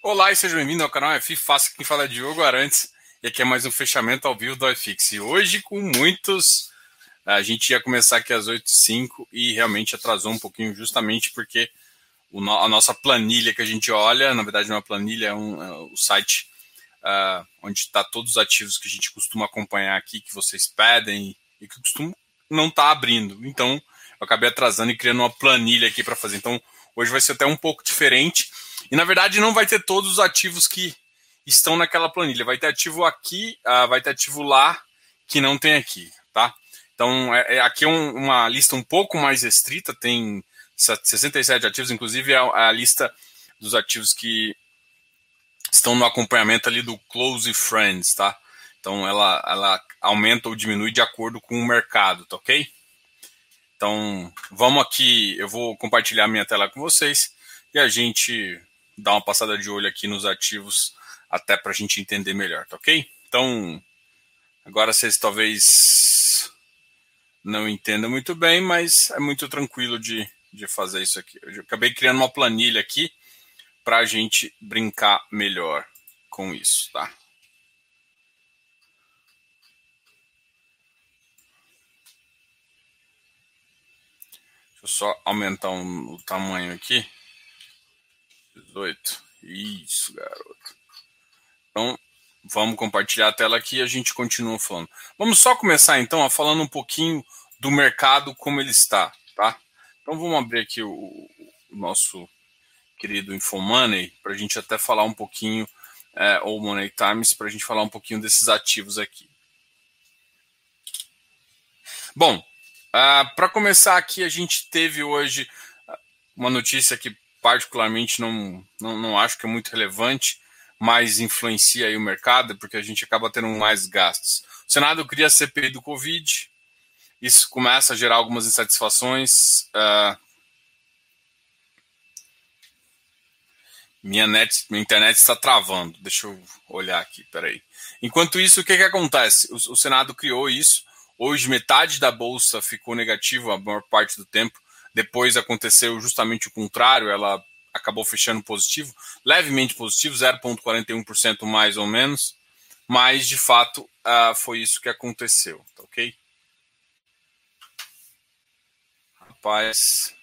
Olá e seja bem-vindo ao canal FI Fácil. Quem fala é Diogo Arantes e aqui é mais um fechamento ao vivo do iFix. E hoje com muitos, a gente ia começar aqui às 8h05 e realmente atrasou um pouquinho justamente porque a nossa planilha que a gente olha, na verdade não é uma planilha, é um, é site uh, onde está todos os ativos que a gente costuma acompanhar aqui, que vocês pedem e que costumam não está abrindo. Então eu acabei atrasando e criando uma planilha aqui para fazer. Então hoje vai ser até um pouco diferente e na verdade não vai ter todos os ativos que estão naquela planilha. Vai ter ativo aqui, uh, vai ter ativo lá que não tem aqui, tá? Então é, é aqui é um, uma lista um pouco mais restrita, tem 67 ativos, inclusive é a, a lista dos ativos que estão no acompanhamento ali do Close Friends, tá? Então ela, ela aumenta ou diminui de acordo com o mercado, tá ok? Então vamos aqui, eu vou compartilhar minha tela com vocês e a gente dar uma passada de olho aqui nos ativos até para a gente entender melhor, tá ok? Então, agora vocês talvez não entendam muito bem, mas é muito tranquilo de, de fazer isso aqui. Eu acabei criando uma planilha aqui para a gente brincar melhor com isso, tá? Deixa eu só aumentar um, o tamanho aqui. 18. Isso, garoto. Então, vamos compartilhar a tela aqui e a gente continua falando. Vamos só começar então a falando um pouquinho do mercado como ele está, tá? Então vamos abrir aqui o, o nosso querido Infomoney para a gente até falar um pouquinho, é, ou Money Times, para a gente falar um pouquinho desses ativos aqui. Bom, uh, ah, para começar aqui, a gente teve hoje uma notícia que particularmente não, não, não acho que é muito relevante, mas influencia aí o mercado, porque a gente acaba tendo mais gastos. O Senado cria a CPI do Covid, isso começa a gerar algumas insatisfações. Uh, minha, net, minha internet está travando. Deixa eu olhar aqui, peraí. Enquanto isso, o que, que acontece? O, o Senado criou isso. Hoje, metade da bolsa ficou negativa a maior parte do tempo. Depois aconteceu justamente o contrário, ela acabou fechando positivo, levemente positivo, 0,41% mais ou menos, mas de fato uh, foi isso que aconteceu, tá ok? Rapaz.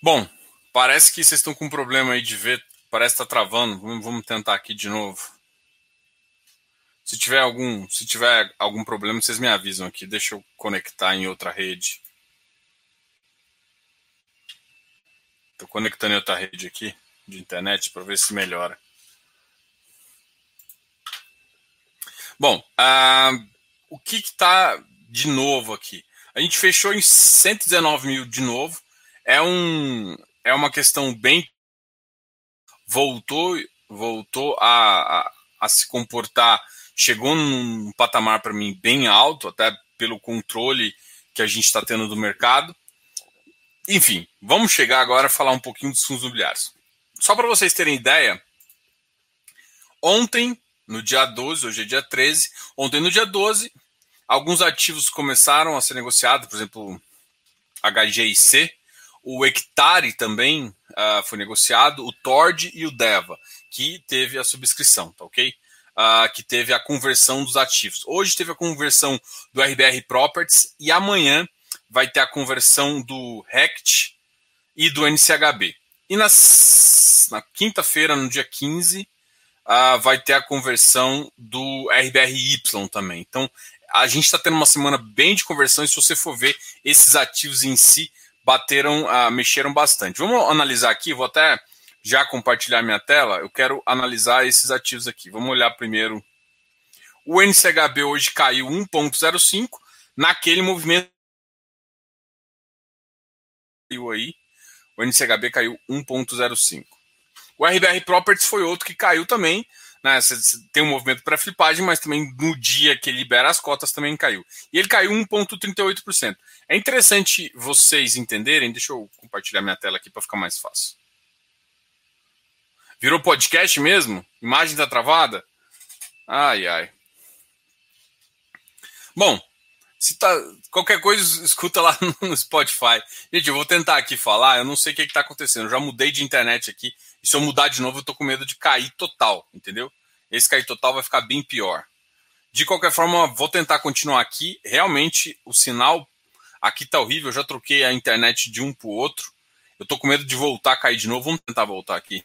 Bom, parece que vocês estão com um problema aí de ver, parece que está travando, vamos tentar aqui de novo. Se tiver algum, se tiver algum problema, vocês me avisam aqui. Deixa eu conectar em outra rede. Estou conectando em outra rede aqui de internet para ver se melhora. Bom, uh, o que está de novo aqui? A gente fechou em 119 mil de novo. É, um, é uma questão bem. Voltou, voltou a, a, a se comportar chegou num patamar para mim bem alto, até pelo controle que a gente está tendo do mercado. Enfim, vamos chegar agora a falar um pouquinho dos fundos imobiliários. Só para vocês terem ideia, ontem, no dia 12, hoje é dia 13, ontem no dia 12, alguns ativos começaram a ser negociados, por exemplo, HGIC, o Hectare também uh, foi negociado, o Tord e o Deva, que teve a subscrição, tá ok? Uh, que teve a conversão dos ativos. Hoje teve a conversão do RBR Properties e amanhã vai ter a conversão do RECT e do NCHB. E nas, na quinta-feira, no dia 15, uh, vai ter a conversão do RBRY também. Então, a gente está tendo uma semana bem de conversão e se você for ver, esses ativos em si bateram, uh, mexeram bastante. Vamos analisar aqui, vou até já compartilhar minha tela, eu quero analisar esses ativos aqui. Vamos olhar primeiro. O NCHB hoje caiu 1,05 naquele movimento. Caiu aí. O NCHB caiu 1,05. O RBR Properties foi outro que caiu também. Né? Tem um movimento para flipagem, mas também no dia que libera as cotas também caiu. E ele caiu 1,38%. É interessante vocês entenderem. Deixa eu compartilhar minha tela aqui para ficar mais fácil. Virou podcast mesmo? Imagem tá travada? Ai, ai. Bom, se tá, qualquer coisa, escuta lá no Spotify. Gente, eu vou tentar aqui falar, eu não sei o que está acontecendo. Eu já mudei de internet aqui. E se eu mudar de novo, eu tô com medo de cair total, entendeu? Esse cair total vai ficar bem pior. De qualquer forma, vou tentar continuar aqui. Realmente, o sinal aqui tá horrível. Eu já troquei a internet de um para o outro. Eu tô com medo de voltar a cair de novo. Vamos tentar voltar aqui.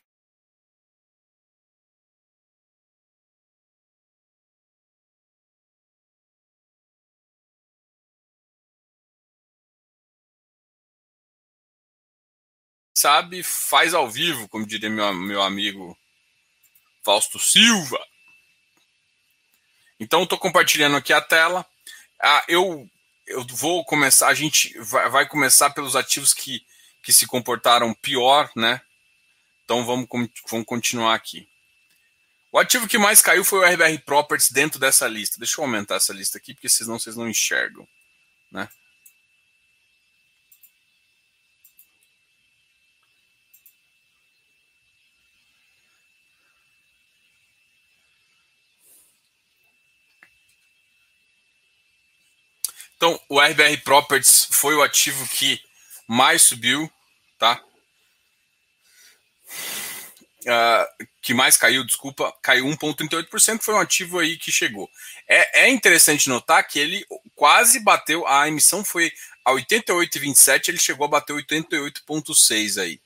Sabe, faz ao vivo, como diria meu, meu amigo Fausto Silva. Então, estou compartilhando aqui a tela. Ah, eu, eu vou começar, a gente vai, vai, começar pelos ativos que, que se comportaram pior, né? Então, vamos, vamos continuar aqui. O ativo que mais caiu foi o RBR Properties dentro dessa lista. Deixa eu aumentar essa lista aqui, porque senão vocês não enxergam, né? Então, o RBR Properties foi o ativo que mais subiu, tá? Uh, que mais caiu, desculpa, caiu 1,38%, foi um ativo aí que chegou. É, é, interessante notar que ele quase bateu, a emissão foi a 88,27, ele chegou a bater 88,6 aí.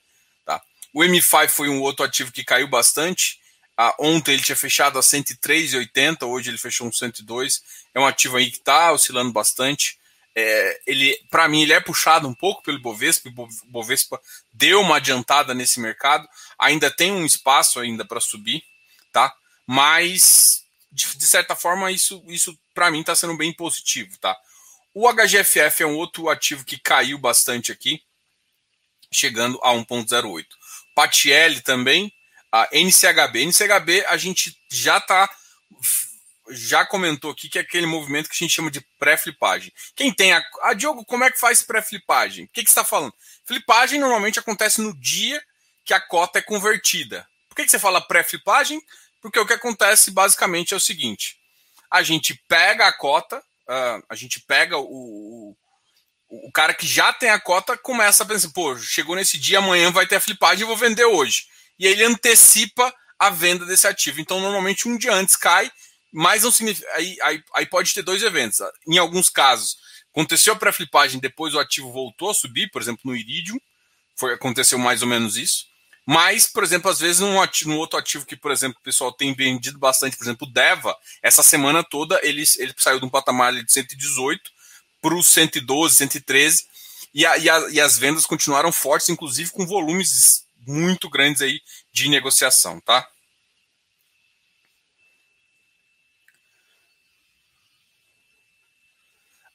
Tá? O M5 foi um outro ativo que caiu bastante, ah, ontem ele tinha fechado a 103,80, hoje ele fechou um 102. É um ativo aí que está oscilando bastante. É, ele, para mim, ele é puxado um pouco pelo Bovespa. O Bovespa deu uma adiantada nesse mercado. Ainda tem um espaço ainda para subir, tá? Mas de, de, certa forma isso, isso para mim está sendo bem positivo, tá? O HGFF é um outro ativo que caiu bastante aqui, chegando a 1,08. Patiel também a NCHB. NCHB a gente já tá já comentou aqui que é aquele movimento que a gente chama de pré-flipagem. Quem tem a. Ah, Diogo, como é que faz pré-flipagem? O que, que você está falando? Flipagem normalmente acontece no dia que a cota é convertida. Por que, que você fala pré-flipagem? Porque o que acontece basicamente é o seguinte: a gente pega a cota, uh, a gente pega o, o, o, cara que já tem a cota, começa a pensar, pô, chegou nesse dia, amanhã vai ter a flipagem, eu vou vender hoje e ele antecipa a venda desse ativo. Então, normalmente, um dia antes cai, mas não significa. Aí, aí, aí pode ter dois eventos. Em alguns casos, aconteceu a pré-flipagem, depois o ativo voltou a subir, por exemplo, no Iridium, foi, aconteceu mais ou menos isso. Mas, por exemplo, às vezes num, ativo, num outro ativo que, por exemplo, o pessoal tem vendido bastante, por exemplo, o Deva, essa semana toda ele, ele saiu de um patamar de 118 para os 112, 113, e, a, e, a, e as vendas continuaram fortes, inclusive com volumes muito grandes aí de negociação, tá?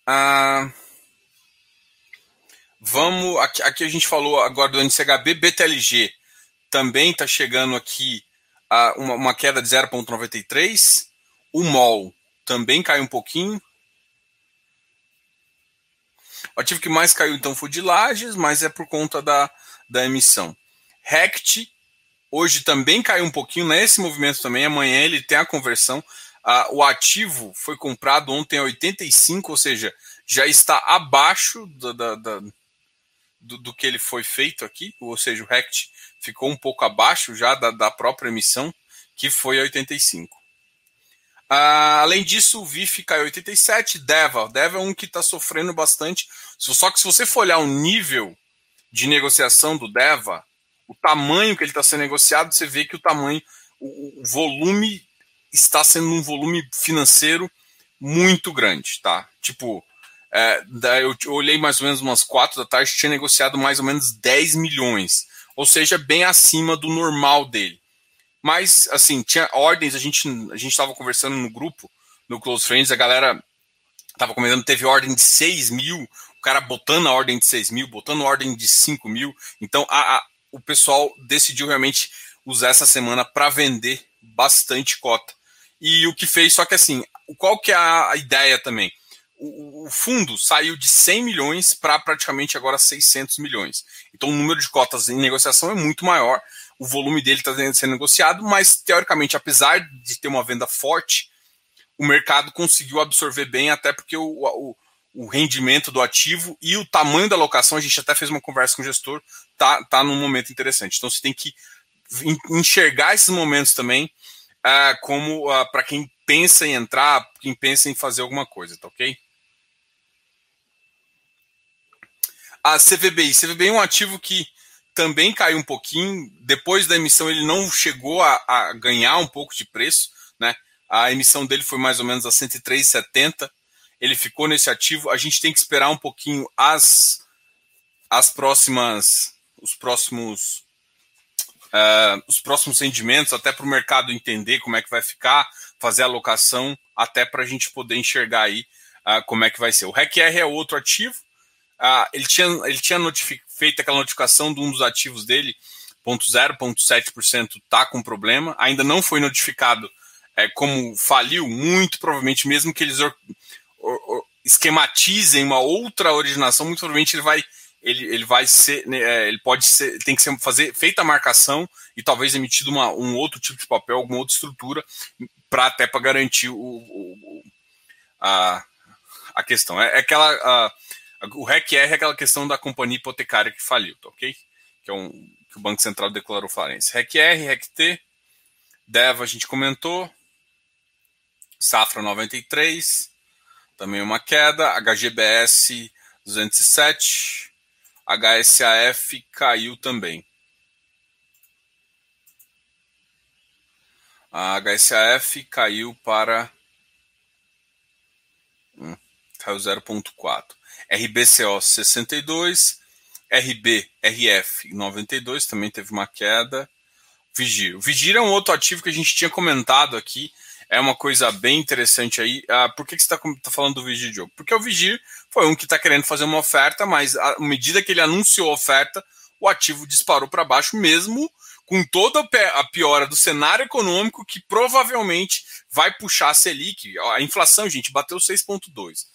Ah, vamos. Aqui, aqui, a gente falou agora do NCHB, BTLG também está chegando aqui a uma, uma queda de 0,93. O MOL também caiu um pouquinho. O ativo que mais caiu então foi de Lages, mas é por conta da, da emissão. Rect hoje também caiu um pouquinho nesse movimento também. Amanhã ele tem a conversão. Ah, o ativo foi comprado ontem a 85, ou seja, já está abaixo da, da, da, do, do, que ele foi feito aqui. Ou seja, o Rect ficou um pouco abaixo já da, da própria emissão, que foi a 85. Ah, além disso, o VIF caiu 87, Deva. Deva é um que está sofrendo bastante. Só que se você for olhar o nível de negociação do Deva, o tamanho que ele está sendo negociado, você vê que o tamanho, o, o volume está sendo um volume financeiro muito grande, tá? Tipo, é, eu olhei mais ou menos umas quatro da tarde, tinha negociado mais ou menos 10 milhões, ou seja, bem acima do normal dele. Mas, assim, tinha ordens, a gente a gente estava conversando no grupo, no Close Friends, a galera estava comentando, teve ordem de 6 mil, o cara botando a ordem de 6 mil, botando a ordem de 5 mil. Então, a, a, o pessoal decidiu realmente usar essa semana para vender bastante cota. E o que fez, só que assim, qual que é a ideia também? O, fundo saiu de 100 milhões para praticamente agora 600 milhões. Então o número de cotas em negociação é muito maior, o volume dele está sendo negociado, mas teoricamente, apesar de ter uma venda forte, o mercado conseguiu absorver bem, até porque o, o, o rendimento do ativo e o tamanho da alocação. A gente até fez uma conversa com o gestor, tá, tá num momento interessante. Então você tem que enxergar esses momentos também uh, como uh, para quem pensa em entrar, quem pensa em fazer alguma coisa, tá ok? A CVBI. CVBI é um ativo que também caiu um pouquinho. Depois da emissão, ele não chegou a, a ganhar um pouco de preço. Né? A emissão dele foi mais ou menos a 103,70. Ele ficou nesse ativo. A gente tem que esperar um pouquinho as, as próximas, os próximos, uh, os próximos rendimentos, até para o mercado entender como é que vai ficar, fazer a alocação, até para a gente poder enxergar aí uh, como é que vai ser. O RECR é outro ativo ah, ele tinha, ele tinha feito aquela notificação de um dos ativos dele, 0,7% está com problema, ainda não foi notificado é, como faliu, muito provavelmente, mesmo que eles or, or, or, esquematizem uma outra originação, muito provavelmente ele vai ele, ele vai ser, né, é, ele pode ser, tem que ser fazer feita a marcação e talvez emitido uma, um outro tipo de papel, alguma outra estrutura, para até para garantir o, o, a, a questão. É, é aquela a, o REC é aquela questão da companhia hipotecária que faliu, tá ok? Que é um que o Banco Central declarou falência. REC R, REC T, DEVA a gente comentou, Safra 93, também uma queda, HGBS 207, HSAF caiu também. A HSAF caiu para. Hum, caiu 0,4. RBCO 62, RB, RF 92 também teve uma queda. Vigir. O Vigir é um outro ativo que a gente tinha comentado aqui. É uma coisa bem interessante aí. Ah, por que, que você está tá falando do Vigir, Diogo? Porque o Vigir foi um que está querendo fazer uma oferta, mas à medida que ele anunciou a oferta, o ativo disparou para baixo, mesmo com toda a piora do cenário econômico que provavelmente vai puxar a Selic. A inflação, gente, bateu 6,2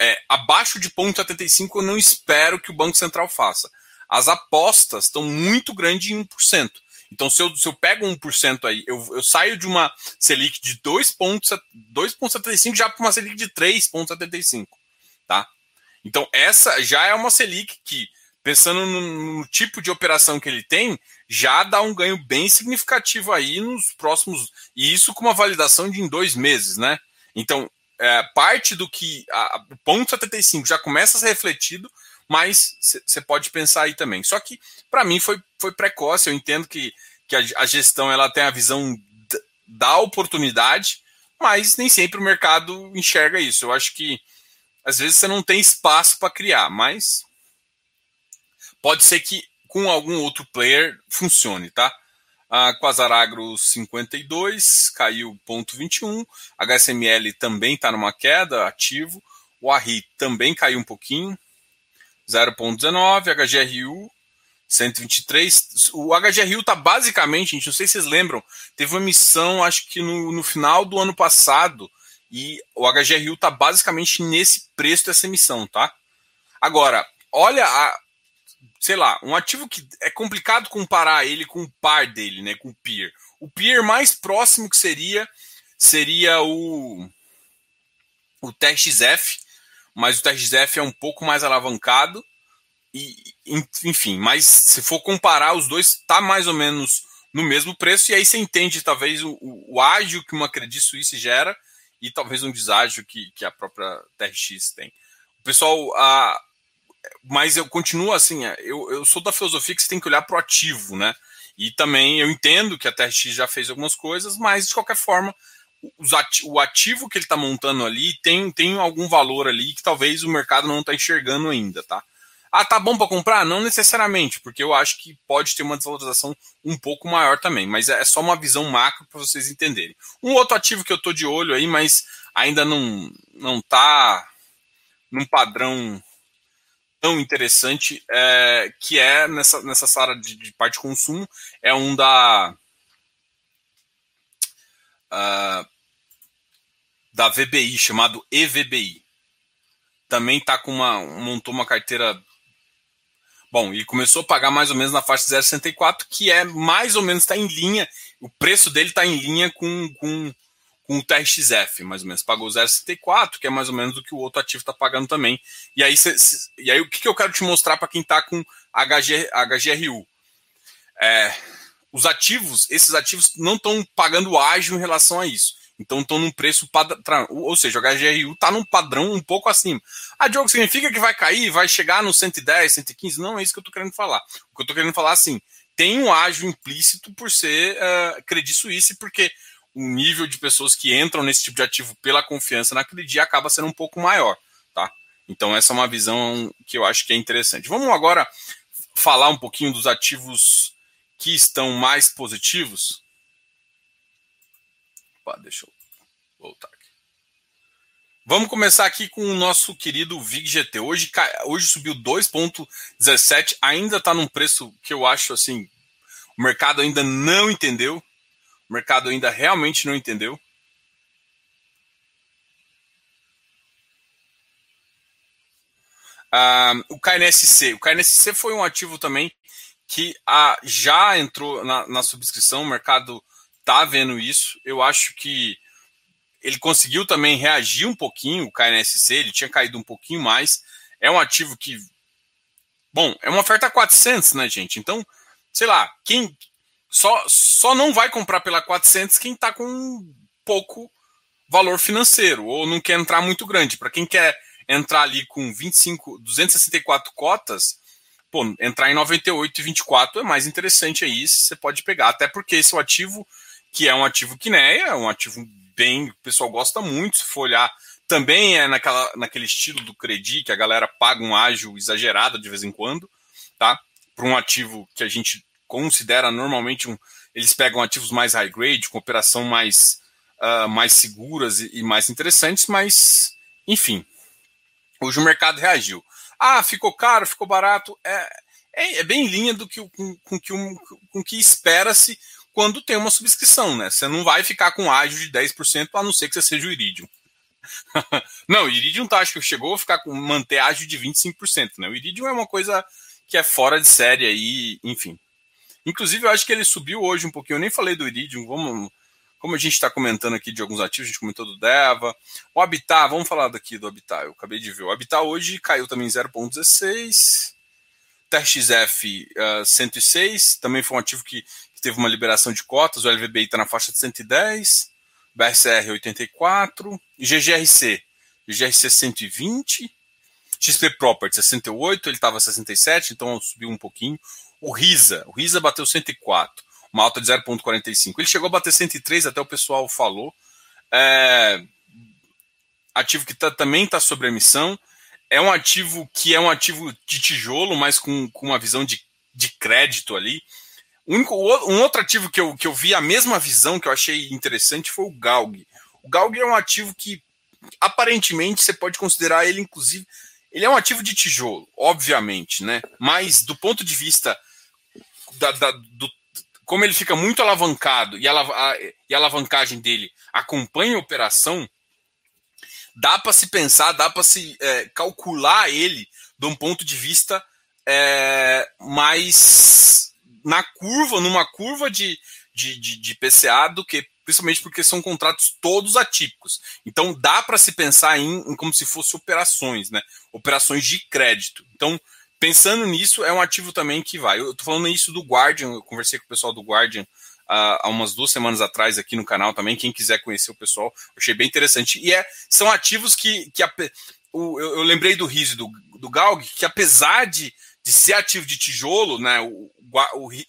é, abaixo de 0,75 eu não espero que o Banco Central faça. As apostas estão muito grandes em 1%. Então, se eu, se eu pego 1% aí, eu, eu saio de uma Selic de 2,75 já para uma Selic de 3,75. Tá? Então, essa já é uma Selic que, pensando no, no, tipo de operação que ele tem, já dá um ganho bem significativo aí nos próximos. E isso com uma validação de em dois meses, né? Então, é, parte do que a, o ponto 75 já começa a ser refletido, mas você pode pensar aí também. Só que, para mim, foi, foi precoce. Eu entendo que, que a, a gestão ela tem a visão da oportunidade, mas nem sempre o mercado enxerga isso. Eu acho que às vezes você não tem espaço para criar, mas pode ser que com algum outro player funcione, tá? A Quasaragro 52 caiu 0,21. HSML também está numa queda, ativo. O ARRI também caiu um pouquinho, 0,19. HGRU 123. O HGRU está basicamente, gente, não sei se vocês lembram, teve uma emissão, acho que no, no final do ano passado, e o HGRU está basicamente nesse preço dessa emissão, tá? Agora, olha a, sei lá, um ativo que é complicado comparar ele com o par dele, né, com o peer. O peer mais próximo que seria seria o o TXF, mas o TXF é um pouco mais alavancado e enfim, mas se for comparar os dois está mais ou menos no mesmo preço e aí você entende talvez o, o ágio que uma Credit Suisse gera e talvez um deságio que, que a própria TRX tem. O pessoal, a, mas eu continuo assim, é, eu, eu sou da filosofia que você tem que olhar para o ativo, né? E também eu entendo que a TRX já fez algumas coisas, mas de qualquer forma, o ativo que ele está montando ali tem, tem algum valor ali que talvez o mercado não está enxergando ainda, tá? Ah, tá bom para comprar? Não necessariamente, porque eu acho que pode ter uma desvalorização um pouco maior também, mas é só uma visão macro para vocês entenderem. Um outro ativo que eu tô de olho aí, mas ainda não não tá num padrão tão interessante é, que é nessa, nessa sala de, de, parte de consumo, é um da uh, da VBI, chamado EVBI. Também tá com uma montou uma carteira Bom, e começou a pagar mais ou menos na faixa 0,64, que é mais ou menos está em linha, o preço dele está em linha com, com, com o TRXF, mais ou menos. Pagou 0,64, que é mais ou menos o que o outro ativo está pagando também. E aí, cê, cê, e aí o que, que eu quero te mostrar para quem está com HG, HGRU? É, os ativos, esses ativos não estão pagando ágil em relação a isso. Então estão num preço padrão, ou seja, o HGRU está num padrão um pouco acima. Ah, Diogo, significa que vai cair, vai chegar no 110, 115? Não é isso que eu estou querendo falar. O que eu estou querendo falar assim, tem um ágio implícito por ser uh, Credit Suisse, porque o nível de pessoas que entram nesse tipo de ativo pela confiança naquele dia acaba sendo um pouco maior, tá? Então essa é uma visão que eu acho que é interessante. Vamos agora falar um pouquinho dos ativos que estão mais positivos. Opa, deixa eu voltar aqui. Vamos começar aqui com o nosso querido VIG-GT. Hoje, hoje subiu 2,17, ainda está num preço que eu acho assim, o mercado ainda não entendeu. O mercado ainda realmente não entendeu. Ah, o KNSC. O KNSC foi um ativo também que ah, já entrou na, na subscrição, o mercado está vendo isso. Eu acho que ele conseguiu também reagir um pouquinho, o KNSC, ele tinha caído um pouquinho mais. É um ativo que. Bom, é uma oferta 400, né, gente? Então, sei lá, quem. Só, só não vai comprar pela 400 quem está com pouco valor financeiro ou não quer entrar muito grande. Para quem quer entrar ali com 25, 264 cotas, pô, entrar em 98 e 24 é mais interessante aí, você pode pegar. Até porque esse é um ativo que é um ativo Kineia, é um ativo bem, o pessoal gosta muito, se for olhar, também é naquela, naquele estilo do Credi, que a galera paga um ágio exagerado de vez em quando, tá? Para um ativo que a gente considera normalmente um. Eles pegam ativos mais high grade, com operação mais, uh, mais seguras e, e mais interessantes, mas, enfim, hoje o mercado reagiu. Ah, ficou caro, ficou barato. É, é, é bem em linha do que, com, com, que, um, com que espera-se quando tem uma subscrição, né? Você não vai ficar com ágio de 10%, a não ser que você seja o Iridium. não, o Iridium tá, acho que chegou a ficar com manter ágio de 25%, né? O Iridium é uma coisa que é fora de série aí, enfim. Inclusive, eu acho que ele subiu hoje um pouquinho. Eu nem falei do Iridium, vamos. Como a gente está comentando aqui de alguns ativos, a gente comentou do Deva. O Habitat, vamos falar daqui do Habitat. Eu acabei de ver. O Habitat hoje caiu também 0,16. TRXF uh, 106, também foi um ativo que teve uma liberação de cotas, o LVBI está na faixa de 110, BRCR 84, e GGRC, GGRC 120, XP Property 68, ele estava 67, então subiu um pouquinho. O RISA, o RISA bateu 104, uma alta de 0,45. Ele chegou a bater 103, até o pessoal falou. É, ativo que tá, também está sobre emissão. É um ativo que é um ativo de tijolo, mas com, com uma visão de, de crédito ali. Único, um outro ativo que eu, que eu vi a mesma visão que eu achei interessante foi o Galg. O Galg é um ativo que aparentemente você pode considerar ele, inclusive, ele é um ativo de tijolo, obviamente, né? Mas do ponto de vista da, da, do, como ele fica muito alavancado e a, a, e a alavancagem dele acompanha a operação, dá para se pensar, dá para se é, calcular ele de um ponto de vista é, mais na curva, numa curva de, de, de, de PCA do que principalmente porque são contratos todos atípicos. Então dá para se pensar em, em, como se fosse operações, né? Operações de crédito. Então, pensando nisso, é um ativo também que vai. Eu estou falando isso do Guardian, eu conversei com o pessoal do Guardian uh, há umas duas semanas atrás aqui no canal também. Quem quiser conhecer o pessoal, achei bem interessante. E é, são ativos que, que a, o, eu, eu, lembrei do RISE do, do Galg, que apesar de, de ser ativo de tijolo, né? O,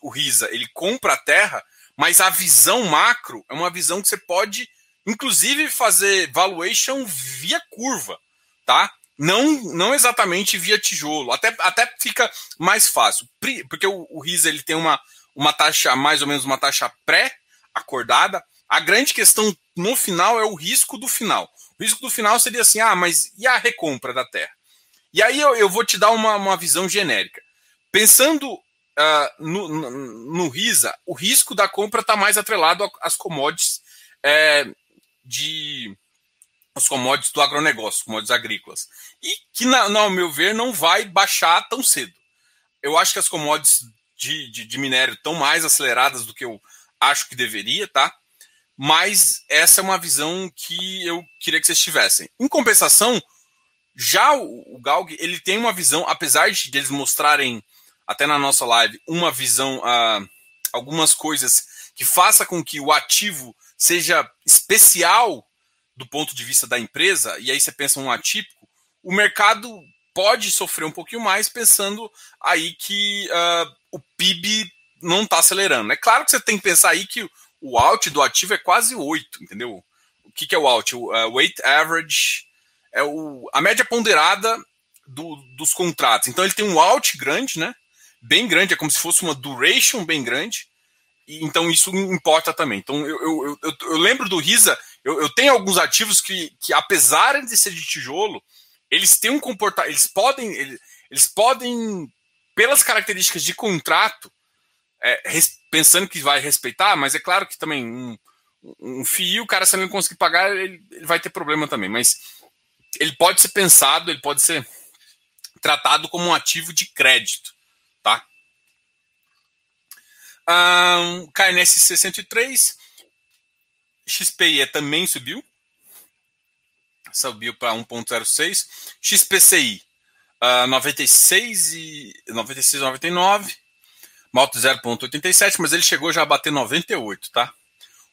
o, RISA ele compra a terra, mas a visão macro é uma visão que você pode, inclusive, fazer valuation via curva, tá? Não, não exatamente via tijolo. Até, até fica mais fácil. Porque o, o RISA ele tem uma, uma taxa, mais ou menos uma taxa pré-acordada. A grande questão no final é o risco do final. O risco do final seria assim: ah, mas e a recompra da terra? E aí eu, eu vou te dar uma, uma visão genérica. Pensando uh, no, no, no, RISA, o risco da compra está mais atrelado às commodities é, de os commodities do agronegócio, commodities agrícolas. E que, na, ao meu ver, não vai baixar tão cedo. Eu acho que as commodities de, de, de minério estão mais aceleradas do que eu acho que deveria, tá? mas essa é uma visão que eu queria que vocês tivessem. Em compensação, já o, o Galg ele tem uma visão, apesar de eles mostrarem até na nossa live uma visão, uh, algumas coisas que faça com que o ativo seja especial do ponto de vista da empresa, e aí você pensa um atípico, o mercado pode sofrer um pouquinho mais pensando aí que uh, o PIB não está acelerando. É claro que você tem que pensar aí que o out do ativo é quase 8, entendeu? O que, que é o out? O uh, weight average é o, a média ponderada do, dos contratos. Então ele tem um out grande, né? Bem grande, é como se fosse uma duration bem grande. E, então isso importa também. Então eu, eu, eu, eu lembro do Risa, eu, tenho alguns ativos que, que, apesar de ser de tijolo, eles têm um comportamento, eles podem, eles, eles podem, pelas características de contrato, é, res, pensando que vai respeitar, mas é claro que também um, um fio, o cara se não conseguir pagar, ele, ele vai ter problema também. Mas ele pode ser pensado, ele pode ser tratado como um ativo de crédito, tá? Um, KNSC 103, XPIE também subiu, subiu para 1.06, XPCI uh, 96 e 96 99, Malto 0.87, mas ele chegou já a bater 98, tá?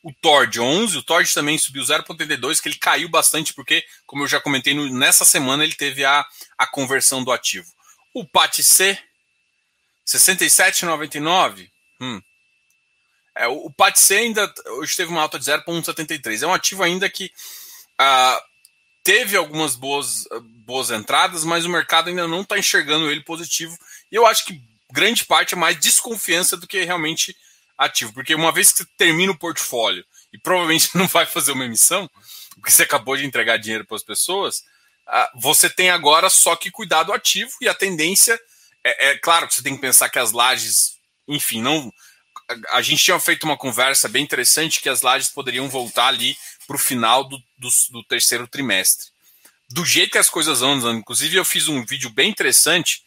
O Tord 11, o Tord também subiu 0,82, que ele caiu bastante, porque, como eu já comentei, no, nessa semana ele teve a, a conversão do ativo. O PAT-C, 67,99. Hum. É, o, o PAT-C ainda hoje teve uma alta de 0,73. É um ativo ainda que ah, teve algumas boas, boas entradas, mas o mercado ainda não está enxergando ele positivo. E eu acho que grande parte é mais desconfiança do que realmente ativo. Porque uma vez que você termina o portfólio e provavelmente não vai fazer uma emissão, porque você acabou de entregar dinheiro para as pessoas, ah, você tem agora só que cuidar do ativo e a tendência é, é claro que você tem que pensar que as lajes, enfim, não. A, gente tinha feito uma conversa bem interessante que as lajes poderiam voltar ali para o final do, do, do, terceiro trimestre. Do jeito que as coisas andam, inclusive eu fiz um vídeo bem interessante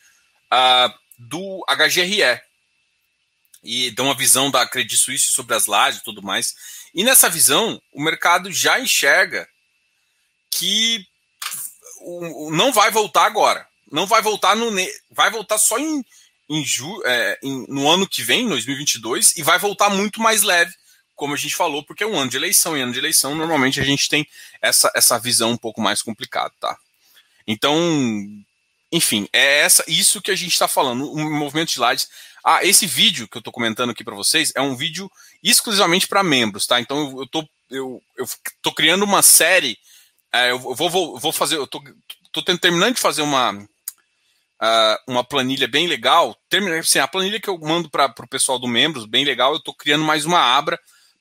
uh, do HGRE, e dão uma visão da Credit Suisse sobre as lajes e tudo mais. E nessa visão, o mercado já enxerga que não vai voltar agora. Não vai voltar no. Vai voltar só em, em, ju, é, em, no ano que vem, 2022, e vai voltar muito mais leve, como a gente falou, porque é um ano de eleição. E ano de eleição, normalmente a gente tem essa, essa visão um pouco mais complicada, tá? Então, enfim, é essa, isso que a gente está falando. O movimento de lajes ah, esse vídeo que eu estou comentando aqui para vocês é um vídeo exclusivamente para membros, tá? Então eu tô, eu, eu tô criando uma série. É, eu vou, vou, vou fazer. Eu tô, tô terminando de fazer uma, uh, uma planilha bem legal. Termina, assim, a planilha que eu mando para o pessoal do membros, bem legal. Eu estou criando mais uma abra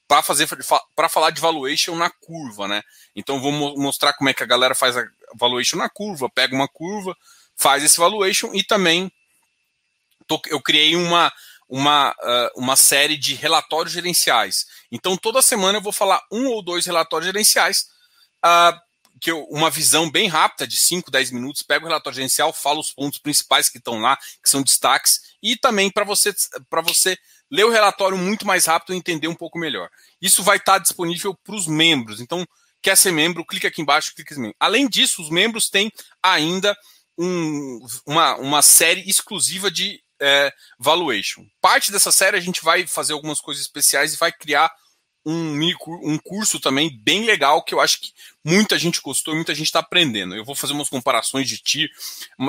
para fazer para falar de valuation na curva, né? Então vou mo mostrar como é que a galera faz a valuation na curva, pega uma curva, faz esse valuation e também tô, eu criei uma, uma, uh, uma série de relatórios gerenciais. Então, toda semana eu vou falar um ou dois relatórios gerenciais, uh, que eu, uma visão bem rápida, de 5, 10 minutos, pego o relatório gerencial, falo os pontos principais que estão lá, que são destaques, e também para você, você ler o relatório muito mais rápido e entender um pouco melhor. Isso vai estar tá disponível para os membros. Então, quer ser membro, clica aqui embaixo, clica em membro. Além disso, os membros têm ainda um, uma, uma série exclusiva de é, valuation. Parte dessa série a gente vai fazer algumas coisas especiais e vai criar um, mini, um curso também bem legal que eu acho que muita gente gostou e muita gente está aprendendo. Eu vou fazer umas comparações de TIR.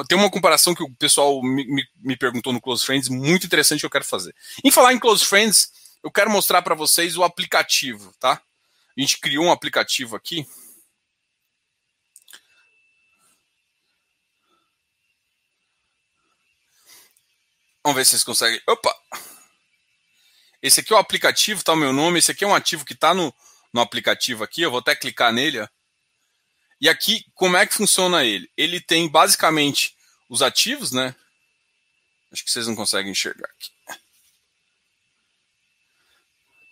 Tem uma comparação que o pessoal me, me, me perguntou no Close Friends, muito interessante que eu quero fazer. Em falar em Close Friends, eu quero mostrar para vocês o aplicativo, tá? A gente criou um aplicativo aqui Vamos ver se vocês conseguem. Opa! Esse aqui é o aplicativo, tá o meu nome. Esse aqui é um ativo que está no, no aplicativo aqui. Eu vou até clicar nele. Ó. E aqui, como é que funciona ele? Ele tem basicamente os ativos, né? Acho que vocês não conseguem enxergar aqui.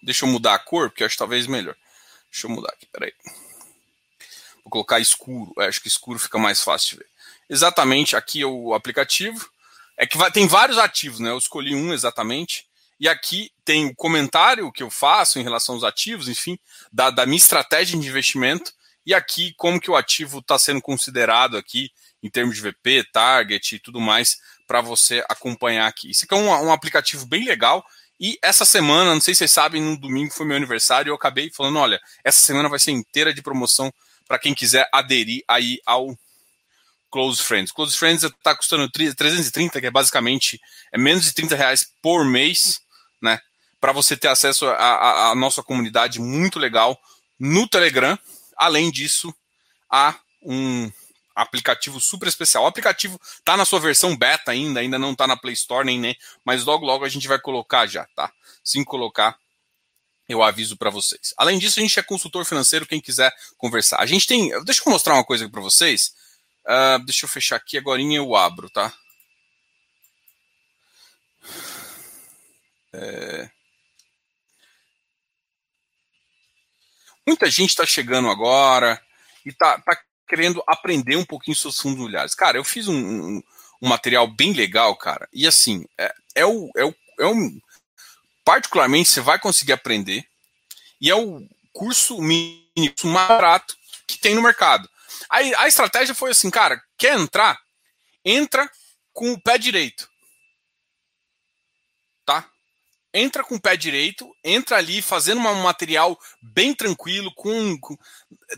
Deixa eu mudar a cor, porque acho talvez melhor. Deixa eu mudar aqui, peraí. Vou colocar escuro. acho que escuro fica mais fácil de ver. Exatamente, aqui é o aplicativo. É que vai, tem vários ativos, né? Eu escolhi um exatamente. E aqui tem o comentário que eu faço em relação aos ativos, enfim, da, da minha estratégia de investimento. E aqui como que o ativo está sendo considerado aqui em termos de VP, target e tudo mais para você acompanhar aqui. Isso aqui é um, um, aplicativo bem legal. E essa semana, não sei se vocês sabem, no domingo foi meu aniversário e eu acabei falando, olha, essa semana vai ser inteira de promoção para quem quiser aderir aí ao Close Friends. Close Friends está custando 330, que é basicamente é menos de 30 reais por mês, né? Para você ter acesso à nossa comunidade muito legal no Telegram. Além disso, há um aplicativo super especial. O aplicativo está na sua versão beta ainda, ainda não está na Play Store nem, nem, mas logo logo a gente vai colocar já, tá? Sim colocar, eu aviso para vocês. Além disso, a gente é consultor financeiro, quem quiser conversar. A gente tem, deixa eu mostrar uma coisa para vocês. Uh, deixa eu fechar aqui agora eu abro, tá? É... Muita gente está chegando agora e tá, tá querendo aprender um pouquinho sobre os fundos imobiliários. Cara, eu fiz um, um, um, material bem legal, cara, e assim, é, é, o, é, o, é. Particularmente, você vai conseguir aprender, e é o curso mínimo mais barato que tem no mercado. A, a estratégia foi assim, cara, quer entrar? Entra com o pé direito. Tá? entra com o pé direito, entra ali fazendo um material bem tranquilo, com, com,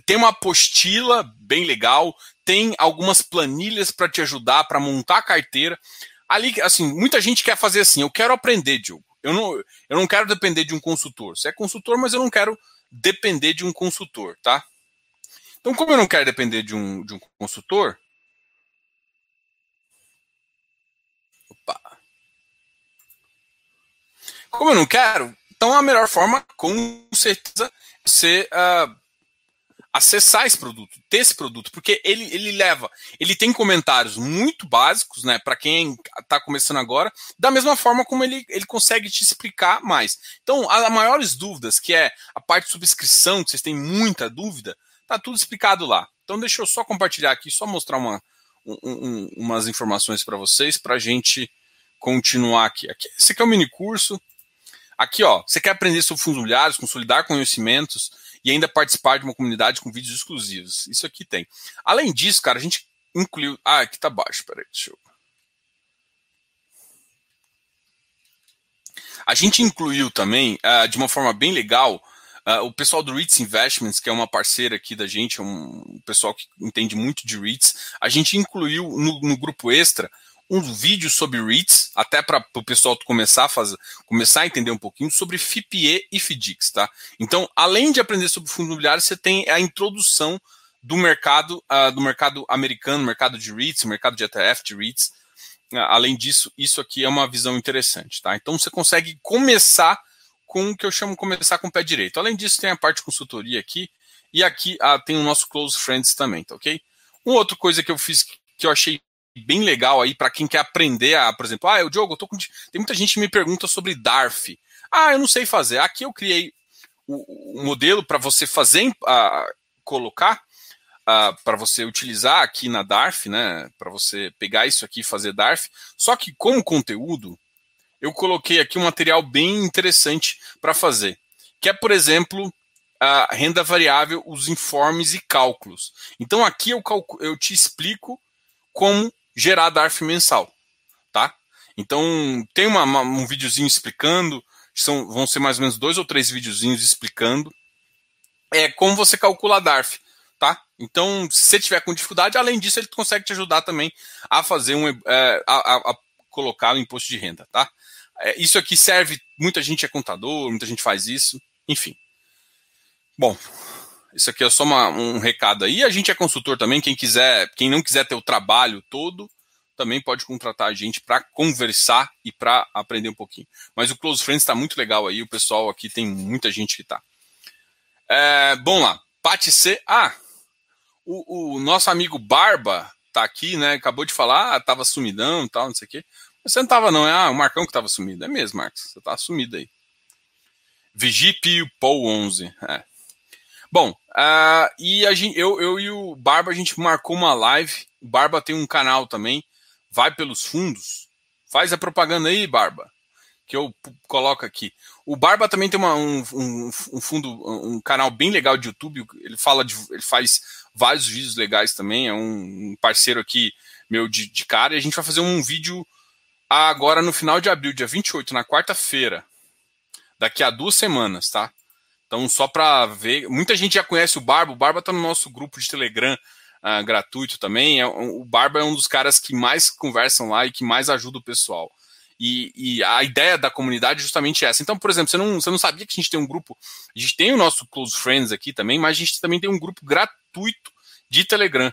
tem uma apostila bem legal, tem algumas planilhas para te ajudar para montar a carteira. Ali, assim, muita gente quer fazer assim, eu quero aprender, Diogo. Eu não, eu não quero depender de um consultor. Você é consultor, mas eu não quero depender de um consultor, tá? Então, como eu não quero depender de um, de um consultor, Como eu não quero, então a melhor forma, com certeza, é ser uh, acessar esse produto, ter esse produto, porque ele, ele leva, ele tem comentários muito básicos, né, para quem está começando agora, da mesma forma como ele, ele consegue te explicar mais. Então, as maiores dúvidas, que é a parte de subscrição, que vocês têm muita dúvida, tá tudo explicado lá. Então, deixa eu só compartilhar aqui, só mostrar uma, um, um, umas informações para vocês, para a gente continuar aqui. aqui. Esse aqui é o mini curso. Aqui, ó, você quer aprender sobre fundos imobiliários, consolidar conhecimentos e ainda participar de uma comunidade com vídeos exclusivos. Isso aqui tem. Além disso, cara, a gente incluiu. Ah, aqui tá baixo, peraí, deixa eu. A gente incluiu também, uh, de uma forma bem legal, uh, o pessoal do REITs Investments, que é uma parceira aqui da gente, é um pessoal que entende muito de REITs. A gente incluiu no, no grupo extra um vídeo sobre REITs, até para o pessoal começar a fazer, começar a entender um pouquinho sobre FIPE e FDICs, tá? Então, além de aprender sobre fundo imobiliário, você tem a introdução do mercado, uh, do mercado americano, mercado de REITs, mercado de ETF de REITs. Uh, além disso, isso aqui é uma visão interessante, tá? Então, você consegue começar com o que eu chamo começar com o pé direito. Além disso, tem a parte consultoria aqui, e aqui uh, tem o nosso Close Friends também, tá ok? Uma outra coisa que eu fiz que eu achei bem legal aí para quem quer aprender a, por exemplo, ah, o Diogo, eu tô com... tem muita gente que me pergunta sobre DARF. Ah, eu não sei fazer. Aqui eu criei o, o modelo para você fazer, colocar, uh, para você utilizar aqui na DARF, né? Para você pegar isso aqui e fazer DARF. Só que como conteúdo, eu coloquei aqui um material bem interessante para fazer, que é, por exemplo, a renda variável, os informes e cálculos. Então aqui eu, eu te explico como gerar DARF mensal, tá? Então, tem uma, uma, um videozinho explicando, são, vão ser mais ou menos dois ou três videozinhos explicando é, como você calcula a DARF, tá? Então, se você tiver com dificuldade, além disso, ele consegue te ajudar também a fazer um, é, a, a, a, colocar o imposto de renda, tá? É, isso aqui serve, muita gente é contador, muita gente faz isso, enfim. Bom, isso aqui é só uma, um recado aí. A gente é consultor também. Quem quiser, quem não quiser ter o trabalho todo, também pode contratar a gente para conversar e para aprender um pouquinho. Mas o Close Friends está muito legal aí. O pessoal aqui tem muita gente que está. É, bom lá, Pati C. Ah, o, o, nosso amigo Barba tá aqui, né? Acabou de falar, tava sumidão tal, não sei o quê. Você não tava, não. É ah, o Marcão que tava sumido. É mesmo, Marcos. Você tá sumido aí. Vigipio Paul 11. É. Bom, uh, e a gente, eu, eu e o Barba, a gente marcou uma live. O Barba tem um canal também, vai pelos fundos. Faz a propaganda aí, Barba. que eu coloco aqui. O Barba também tem uma, um, um, um, fundo, um canal bem legal de YouTube. Ele fala de, ele faz vários vídeos legais também. É um parceiro aqui meu de, de cara. E a gente vai fazer um vídeo agora no final de abril, dia 28, na quarta-feira. Daqui a duas semanas, tá? Então, só para ver. Muita gente já conhece o Barba. O Barba tá no nosso grupo de Telegram uh, gratuito também. É, o Barba é um dos caras que mais conversam lá e que mais ajuda o pessoal. E, e, a ideia da comunidade é justamente essa. Então, por exemplo, você não, você não sabia que a gente tem um grupo. A gente tem o nosso Close Friends aqui também, mas a gente também tem um grupo gratuito de Telegram.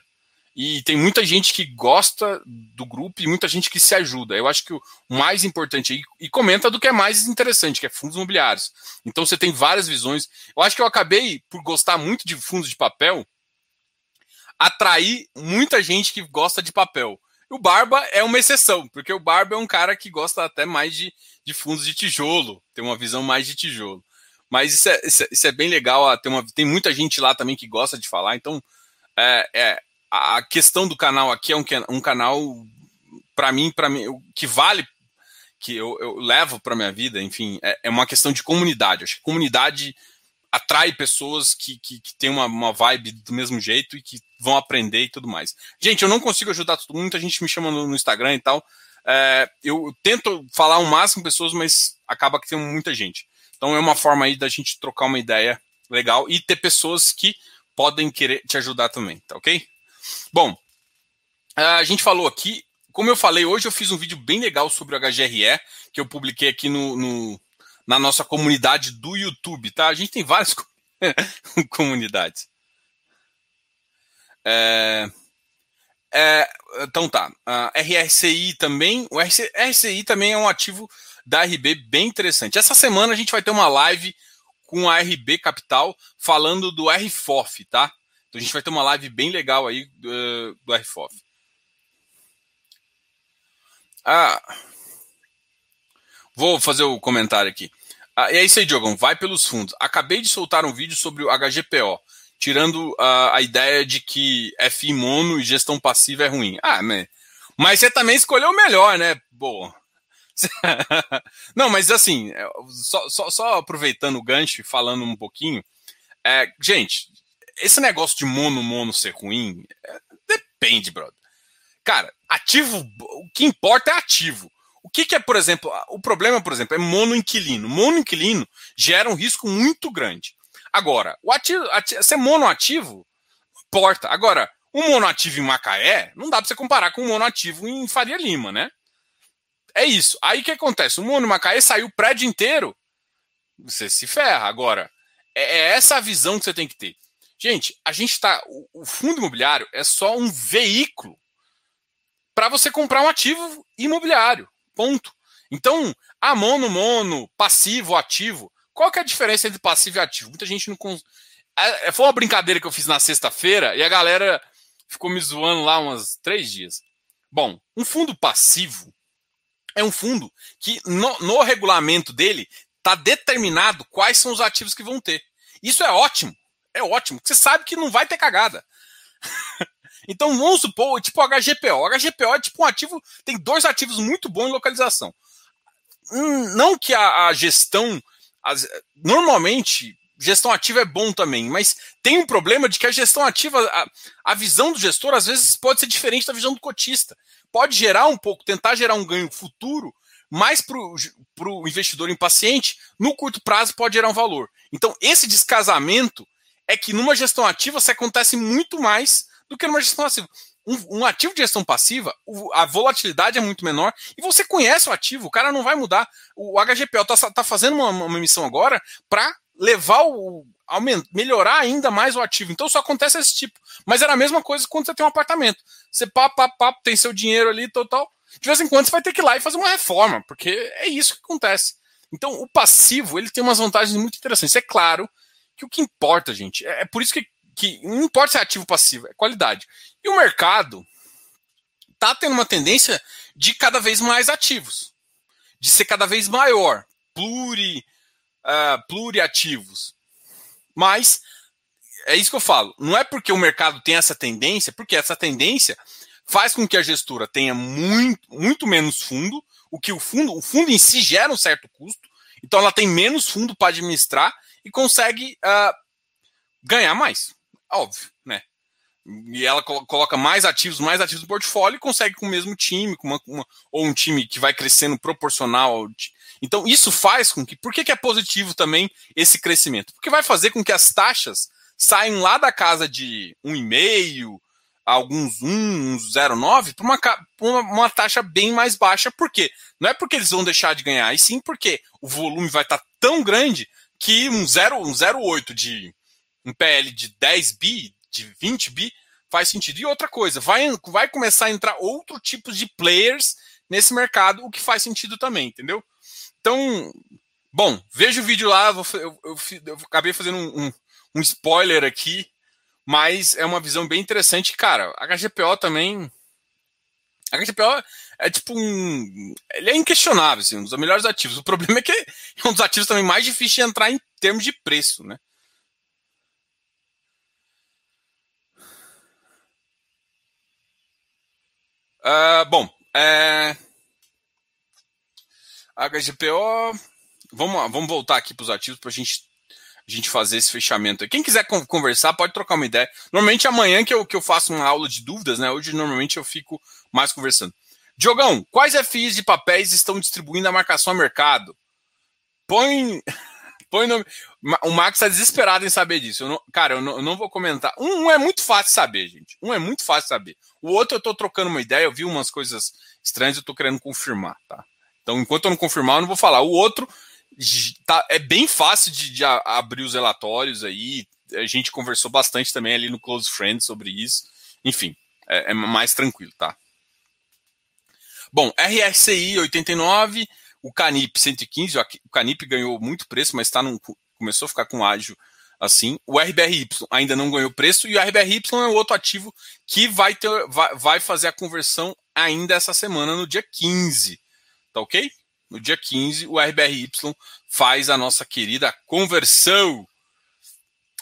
E tem muita gente que gosta do grupo e muita gente que se ajuda. Eu acho que o mais importante e comenta do que é mais interessante, que é fundos imobiliários. Então você tem várias visões. Eu acho que eu acabei, por gostar muito de fundos de papel, atrair muita gente que gosta de papel. O Barba é uma exceção, porque o Barba é um cara que gosta até mais de, de fundos de tijolo, tem uma visão mais de tijolo. Mas isso é, isso é, isso é bem legal, tem, uma, tem muita gente lá também que gosta de falar, então é, é a questão do canal aqui é um, um canal, para mim, para mim, que vale, que eu, eu levo para minha vida, enfim, é, é, uma questão de comunidade. Acho que comunidade atrai pessoas que, que, que têm uma, uma vibe do mesmo jeito e que vão aprender e tudo mais. Gente, eu não consigo ajudar todo mundo, muita gente me chama no, no Instagram e tal. É, eu tento falar o máximo pessoas, mas acaba que tem muita gente. Então é uma forma aí da gente trocar uma ideia legal e ter pessoas que podem querer te ajudar também, tá ok? Bom, a gente falou aqui, como eu falei, hoje eu fiz um vídeo bem legal sobre o HGRE, que eu publiquei aqui no, no na nossa comunidade do YouTube, tá? A gente tem várias comunidades. É, é, então tá. A RSI também. O RSI também é um ativo da RB bem interessante. Essa semana a gente vai ter uma live com a RB Capital falando do RFOF, tá? Então a gente vai ter uma live bem legal aí do, do RFOF. Ah, vou fazer o comentário aqui. Ah, é isso aí, Diogão. Vai pelos fundos. Acabei de soltar um vídeo sobre o HGPO, tirando a ideia de que FI mono e gestão passiva é ruim. Ah, né? mas você também escolheu o melhor, né? Boa. Não, mas assim, é, só, só, só, aproveitando o gancho e falando um pouquinho, é, gente, esse negócio de mono, mono ser ruim, é, depende, brother. Cara, ativo, o que importa é ativo. O que, que, é, por exemplo, o problema, por exemplo, é monoinquilino. Monoinquilino gera um risco muito grande. Agora, o ativo, ativo ser monoativo, importa. Agora, um monoativo em Macaé, não dá para você comparar com um monoativo em Faria Lima, né? É isso. Aí o que acontece? O mono em Macaé saiu o prédio inteiro, você se ferra. Agora, é, é essa a visão que você tem que ter. Gente, a gente está. O, fundo imobiliário é só um veículo para você comprar um ativo imobiliário. Ponto. Então, a mono, mono, passivo, ativo. Qual que é a diferença entre passivo e ativo? Muita gente não. Cons... É, é, foi uma brincadeira que eu fiz na sexta-feira e a galera ficou me zoando lá uns três dias. Bom, um fundo passivo é um fundo que no, no regulamento dele está determinado quais são os ativos que vão ter. Isso é ótimo. É ótimo. Você sabe que não vai ter cagada. Então vamos supor, tipo HGPO. HGPO é tipo um ativo, tem dois ativos muito bons em localização. Hum, não que a, a gestão, as, normalmente gestão ativa é bom também, mas tem um problema de que a gestão ativa, a, a visão do gestor às vezes pode ser diferente da visão do cotista. Pode gerar um pouco, tentar gerar um ganho futuro, mais para o investidor impaciente, no curto prazo pode gerar um valor. Então, esse descasamento é que numa gestão ativa se acontece muito mais do que numa gestão passiva. Um, um, ativo de gestão passiva, a volatilidade é muito menor e você conhece o ativo, o cara não vai mudar. O, o HGPL está tá fazendo uma, uma emissão agora para levar o. Melhorar ainda mais o ativo. Então só acontece esse tipo. Mas era a mesma coisa quando você tem um apartamento. Você pá, pá, pá, tem seu dinheiro ali, total. De vez em quando você vai ter que ir lá e fazer uma reforma, porque é isso que acontece. Então, o passivo ele tem umas vantagens muito interessantes. É claro que o que importa, gente, é, é por isso que que não importa se é ativo ou passivo, é qualidade. E o mercado está tendo uma tendência de cada vez mais ativos, de ser cada vez maior, pluri, uh, pluriativos. Mas é isso que eu falo. Não é porque o mercado tem essa tendência, porque essa tendência faz com que a gestora tenha muito, muito menos fundo, o que o fundo, o fundo em si gera um certo custo, então ela tem menos fundo para administrar e consegue uh, ganhar mais. Óbvio, né? E ela coloca mais ativos, mais ativos no portfólio e consegue com o mesmo time, com uma, uma, ou um time que vai crescendo proporcional. Então, isso faz com que. Por que, que é positivo também esse crescimento? Porque vai fazer com que as taxas saiam lá da casa de 1,5, alguns 1, 0,9, para uma, uma, uma taxa bem mais baixa. Por quê? Não é porque eles vão deixar de ganhar, e sim porque o volume vai estar tá tão grande que um 0,8 um de um PL de 10 bi, de 20 bi, faz sentido. E outra coisa, vai, vai começar a entrar outro tipo de players nesse mercado, o que faz sentido também, entendeu? Então, bom, veja o vídeo lá, eu, eu, eu, eu acabei fazendo um, um, um, spoiler aqui, mas é uma visão bem interessante. Cara, a HGPO também. A HGPO é tipo um. Ele é inquestionável, assim, um dos melhores ativos. O problema é que é um dos ativos também mais difíceis de entrar em termos de preço, né? Uh, bom, é... HGPO. Vamos, vamos voltar aqui para os ativos para gente, a gente fazer esse fechamento. Quem quiser conversar, pode trocar uma ideia. Normalmente amanhã que eu, que eu faço uma aula de dúvidas, né? Hoje normalmente eu fico mais conversando. Diogão, quais FIs de papéis estão distribuindo a marcação a mercado? Põe. Põe nome. O Max está desesperado em saber disso. Eu não, cara, eu não, eu não vou comentar. Um, um, é muito fácil saber, gente. Um é muito fácil saber. O outro eu estou trocando uma ideia, eu vi umas coisas estranhas, eu estou querendo confirmar, tá? Então, enquanto eu não confirmar, eu não vou falar. O outro tá, é bem fácil de, de abrir os relatórios aí. A gente conversou bastante também ali no Close Friends sobre isso. Enfim, é, é mais tranquilo, tá? Bom, RSCI 89, o Canip 115, o Canip ganhou muito preço, mas tá num, começou a ficar com ágio assim. O RBRY ainda não ganhou preço e o RBRY é outro ativo que vai, ter, vai, vai fazer a conversão ainda essa semana, no dia 15. Tá ok? No dia 15, o RBRY faz a nossa querida conversão.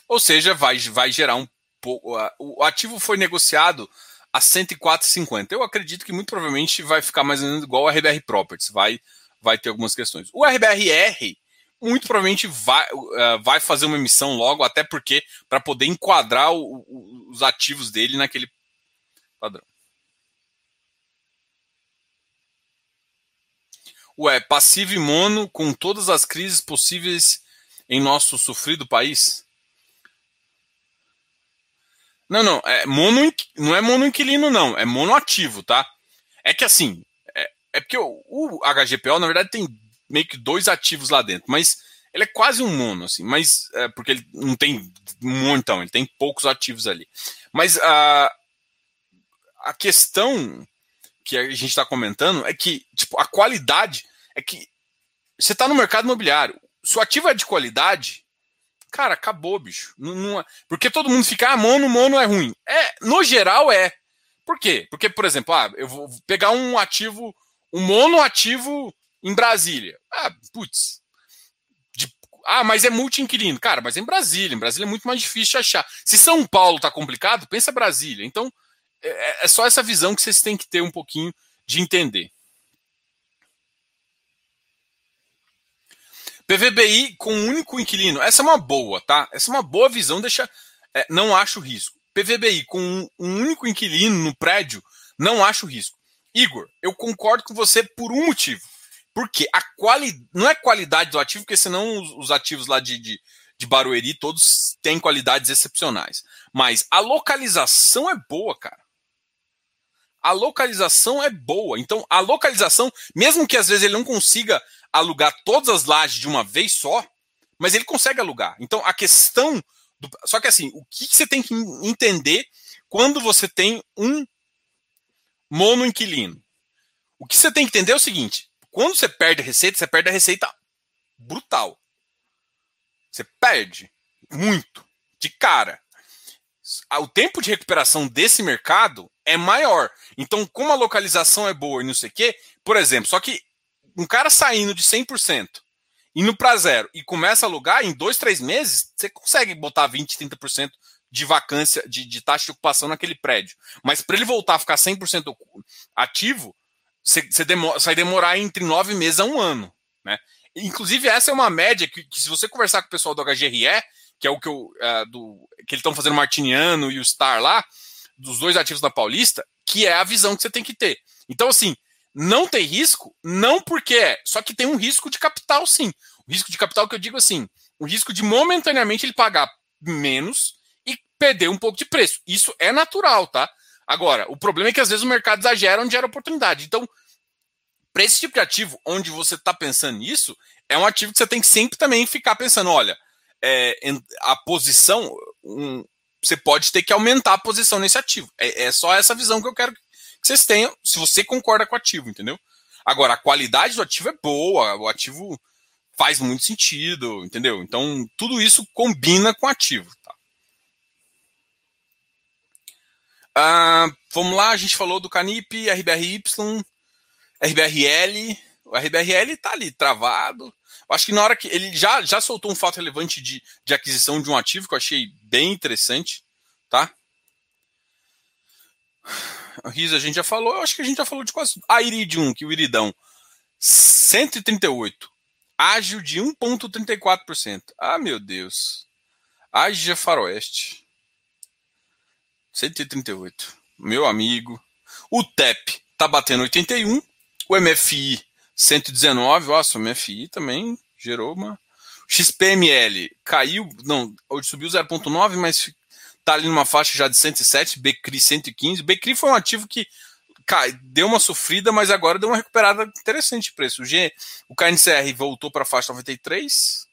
Ou seja, vai, vai gerar um pouco. O ativo foi negociado a 104,50. Eu acredito que muito provavelmente vai ficar mais ou menos igual ao RBR Properties. Vai, vai ter algumas questões. O RBRR muito provavelmente vai, uh, vai fazer uma emissão logo, até porque para poder enquadrar o, o, os ativos dele naquele padrão. Ué, passivo e mono com todas as crises possíveis em nosso sofrido país? Não, não, é mono, não é mono inquilino, não, é mono ativo, tá? É que assim, é, é porque o, o, HGPO, na verdade, tem meio que dois ativos lá dentro, mas ele é quase um mono, assim, mas é, porque ele não tem um montão, ele tem poucos ativos ali. Mas a, a questão que a gente está comentando é que tipo, a qualidade é que você está no mercado imobiliário, se o ativo é de qualidade, cara, acabou, bicho. Não, não é, porque todo mundo fica, ah, mono, mono é ruim. É, no geral é. Por quê? Porque, por exemplo, ah, eu vou pegar um ativo, um mono ativo em Brasília. Ah, putz. ah, mas é multi-inquilino. Cara, mas é em Brasília. Em Brasília é muito mais difícil de achar. Se São Paulo tá complicado, pensa Brasília. Então, é, é só essa visão que vocês têm que ter um pouquinho de entender. PVBI com um único inquilino. Essa é uma boa, tá? Essa é uma boa visão, deixa. É, não acho risco. PVBI com um, único inquilino no prédio, não acho risco. Igor, eu concordo com você por um motivo. Porque a quali... não é qualidade do ativo, porque senão os, os ativos lá de, de, de Barueri todos têm qualidades excepcionais. Mas a localização é boa, cara a localização é boa. Então, a localização, mesmo que às vezes ele não consiga alugar todas as lajes de uma vez só, mas ele consegue alugar. Então, a questão. Do... Só que assim, o que você tem que entender quando você tem um mono inquilino? O que você tem que entender é o seguinte: quando você perde a receita, você perde a receita brutal. Você perde muito, de cara. O tempo de recuperação desse mercado é maior. Então, como a localização é boa e não sei o quê, por exemplo, só que um cara saindo de 100%, indo para zero e começa a alugar, em dois, três meses, você consegue botar 20%, 30% de vacância, de, de, taxa de ocupação naquele prédio. Mas para ele voltar a ficar 100% ativo, você, você, demora, vai demorar entre nove meses a um ano. Né? Inclusive, essa é uma média que, que, se você conversar com o pessoal do HGRE, que é o que, eu, uh, do, que eles estão fazendo o Martiniano e o Star lá, dos dois ativos da Paulista, que é a visão que você tem que ter. Então, assim, não tem risco, não porque é, só que tem um risco de capital, sim. O risco de capital que eu digo assim, o risco de momentaneamente ele pagar menos e perder um pouco de preço. Isso é natural, tá? Agora, o problema é que às vezes o mercado exagera onde gera oportunidade. Então, para esse tipo de ativo, onde você está pensando nisso, é um ativo que você tem que sempre também ficar pensando: olha, é, a posição, um, você pode ter que aumentar a posição nesse ativo. É, é, só essa visão que eu quero que vocês tenham, se você concorda com o ativo, entendeu? Agora, a qualidade do ativo é boa, o ativo faz muito sentido, entendeu? Então, tudo isso combina com o ativo. Ah, vamos lá, a gente falou do Canip, RBRY, RBRL. O RBRL tá ali travado. Acho que na hora que ele já, já soltou um fato relevante de, de aquisição de um ativo que eu achei bem interessante, tá? A a gente já falou, eu acho que a gente já falou de quase. A Iridium, que o Iridão, 138. Ágil de 1,34%. Ah, meu Deus. Ágil Faroeste. 138. Meu amigo. O TEP tá batendo 81. O MFI 119. Nossa, o MFI também gerou uma. XPML caiu, não, subiu 0,9, mas tá ali numa faixa já de 107, Becri 115. Becri foi um ativo que cai, deu uma sofrida, mas agora deu uma recuperada interessante de preço. O, G, o KNCR voltou para a faixa 93.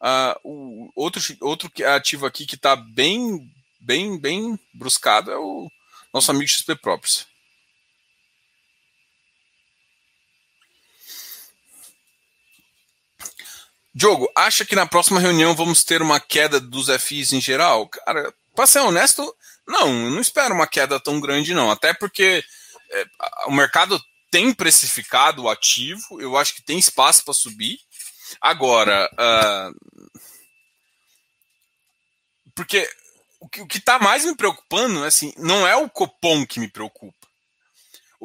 Uh, ah, o outro, outro ativo aqui que está bem bem, bem bruscado é o nosso amigo XP Properties. Diogo, acha que na próxima reunião vamos ter uma queda dos FIs em geral? Cara, para ser honesto, não, não espero uma queda tão grande, não. Até porque é, o mercado tem precificado o ativo, eu acho que tem espaço para subir. Agora, uh, porque o que, o que tá mais me preocupando, assim, não é o Copom que me preocupa.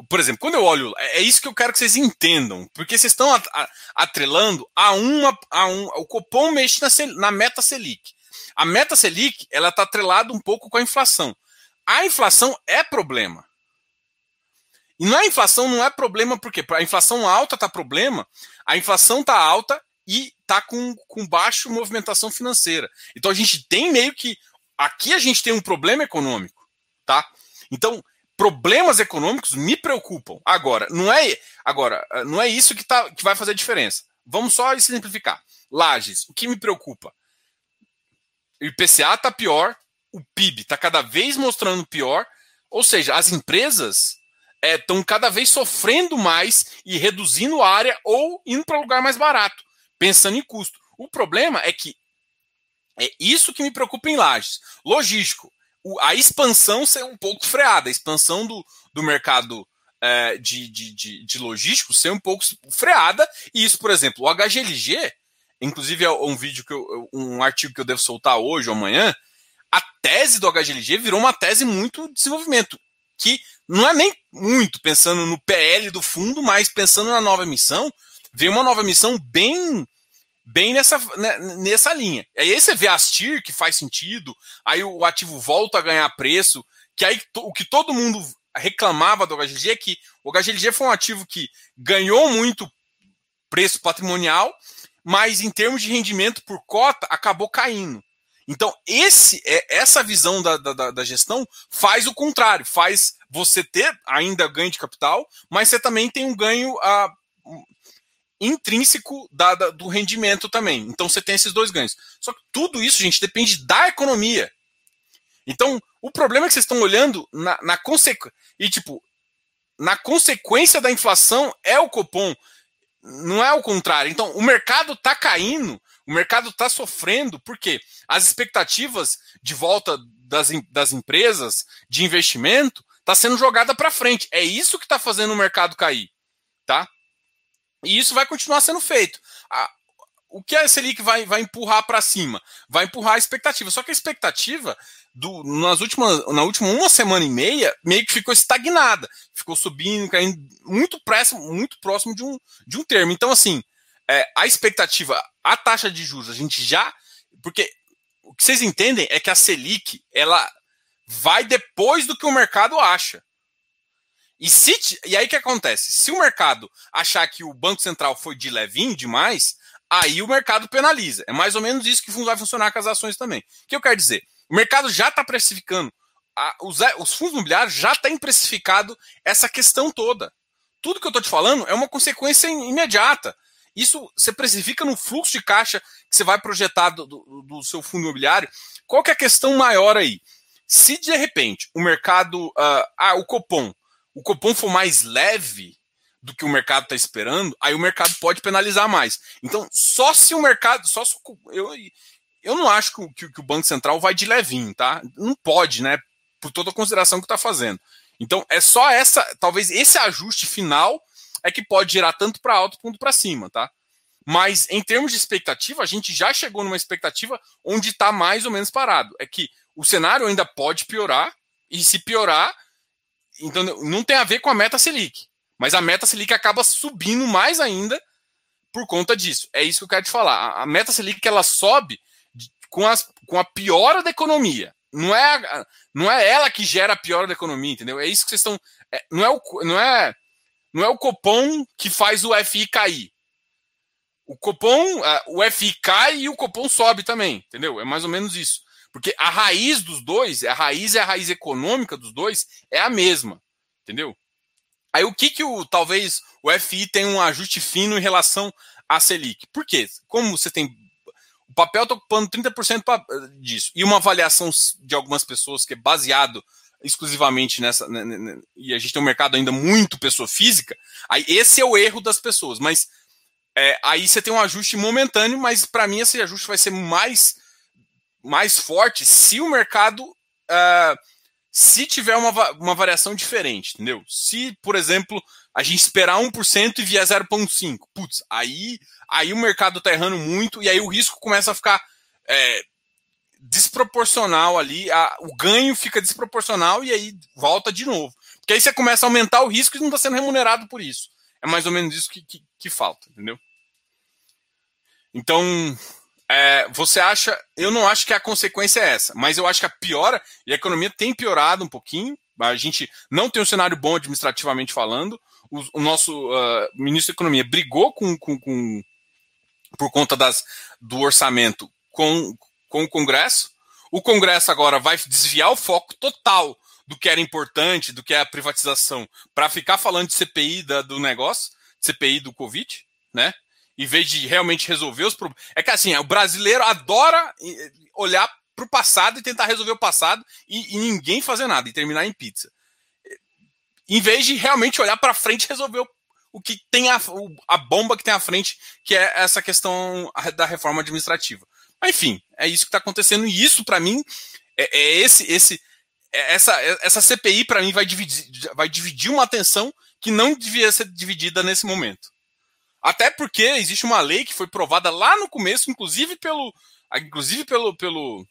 Por exemplo, quando eu olho, é, é isso que eu quero que vocês entendam, porque vocês estão atrelando a uma, a um, o Copom mexe na, na meta Selic. A meta Selic, ela está atrelada um pouco com a inflação. A inflação é problema. E não é inflação, não é problema porque a inflação alta tá problema, a inflação tá alta e tá com, com baixa movimentação financeira. Então a gente tem meio que aqui a gente tem um problema econômico, tá? Então, problemas econômicos me preocupam. Agora, não é, agora, não é isso que, tá, que vai fazer a diferença. Vamos só simplificar. Lages, o que me preocupa? O IPCA está pior, o PIB está cada vez mostrando pior, ou seja, as empresas estão é, cada vez sofrendo mais e reduzindo área ou indo para lugar mais barato, pensando em custo. O problema é que é isso que me preocupa em Lages. Logístico, a expansão ser um pouco freada, a expansão do, do mercado é, de, de, de, de, logístico ser um pouco freada. E isso, por exemplo, o HGLG, inclusive é um vídeo que eu, um artigo que eu devo soltar hoje ou amanhã, a tese do HGLG virou uma tese muito de desenvolvimento, que não é nem muito pensando no PL do fundo, mas pensando na nova missão, veio uma nova missão bem bem nessa, né, nessa linha. Aí você vê a Astir, que faz sentido, aí o ativo volta a ganhar preço, que aí o que todo mundo reclamava do HGLG é que o HGLG foi um ativo que ganhou muito preço patrimonial, mas em termos de rendimento por cota acabou caindo. Então, esse é essa visão da, da, da, gestão faz o contrário, faz você ter ainda ganho de capital, mas você também tem um ganho a, intrínseco da, da, do rendimento também. Então você tem esses dois ganhos. Só que tudo isso, gente, depende da economia. Então, o problema é que vocês estão olhando na, na consequência. E, tipo, na consequência da inflação é o Copom. Não é o contrário. Então, o mercado está caindo, o mercado está sofrendo, porque as expectativas de volta das, das empresas de investimento está sendo jogada para frente. É isso que está fazendo o mercado cair. Tá? E isso vai continuar sendo feito. A, o que a Selic vai, vai empurrar para cima? Vai empurrar a expectativa. Só que a expectativa do, nas últimas, na última uma semana e meia, meio que ficou estagnada. Ficou subindo, caindo muito próximo, muito próximo de um, de um termo. Então, assim, é, a expectativa, a taxa de juros, a gente já. Porque o que vocês entendem é que a Selic, ela vai depois do que o mercado acha. E, se, e aí o que acontece? Se o mercado achar que o Banco Central foi de levinho demais, aí o mercado penaliza. É mais ou menos isso que vai funcionar com as ações também. O que eu quero dizer? O mercado já está precificando, a, os, os, fundos imobiliários já têm precificado essa questão toda. Tudo que eu estou te falando é uma consequência imediata. Isso você precifica no fluxo de caixa que você vai projetar do, do, do seu fundo imobiliário. Qual que é a questão maior aí? Se de repente o mercado, uh, ah, o Copom, o Copom for mais leve do que o mercado está esperando, aí o mercado pode penalizar mais. Então, só se o mercado, só se, eu, eu não acho que, que, que, o Banco Central vai de levinho, tá? Não pode, né? Por toda a consideração que está fazendo. Então, é só essa, talvez esse ajuste final é que pode girar tanto para alto quanto para cima, tá? Mas em termos de expectativa, a gente já chegou numa expectativa onde está mais ou menos parado. É que o cenário ainda pode piorar, e se piorar, então não tem a ver com a meta Selic. Mas a meta Selic acaba subindo mais ainda por conta disso. É isso que eu quero te falar. A meta Selic ela sobe com, as, com a piora da economia. Não é, não é ela que gera a piora da economia, entendeu? É isso que vocês estão. É, não, é o, não, é, não é o Copom que faz o FI cair. O Copom, o FI cai e o Copom sobe também, entendeu? É mais ou menos isso. Porque a raiz dos dois, a raiz é a raiz econômica dos dois, é a mesma, entendeu? Aí o que que o talvez o FI tem um ajuste fino em relação à Selic? Por quê? Como você tem o papel está ocupando 30% disso. E uma avaliação de algumas pessoas que é baseado exclusivamente nessa. Né, né, né, e a gente tem um mercado ainda muito pessoa física. Aí esse é o erro das pessoas. Mas é, aí você tem um ajuste momentâneo, mas para mim esse ajuste vai ser mais, mais forte se o mercado. Uh, se tiver uma, uma variação diferente, entendeu? Se, por exemplo, a gente esperar 1% e vier 0,5%, putz, aí aí o mercado está errando muito e aí o risco começa a ficar é, desproporcional ali, a, o ganho fica desproporcional e aí volta de novo. Porque aí você começa a aumentar o risco e não está sendo remunerado por isso. É mais ou menos isso que, que, que falta, entendeu? Então, é, você acha. Eu não acho que a consequência é essa, mas eu acho que a piora, e a economia tem piorado um pouquinho. A gente não tem um cenário bom administrativamente falando. O, o nosso uh, ministro da Economia brigou com, com, com, por conta das, do orçamento com, com o Congresso. O Congresso agora vai desviar o foco total do que era importante, do que é a privatização, para ficar falando de CPI da, do negócio, CPI do Covid, né? Em vez de realmente resolver os problemas. É que assim, o brasileiro adora olhar para o passado e tentar resolver o passado e, e, ninguém fazer nada e terminar em pizza. Em vez de realmente olhar para frente e resolver o o que tem a, a bomba que tem à frente, que é essa questão da reforma administrativa. Mas, enfim, é isso que está acontecendo, e isso, para mim, é, é, esse, esse, é essa, essa CPI, para mim, vai dividir, vai dividir uma atenção que não devia ser dividida nesse momento. Até porque existe uma lei que foi provada lá no começo, inclusive pelo, inclusive pelo, pelo,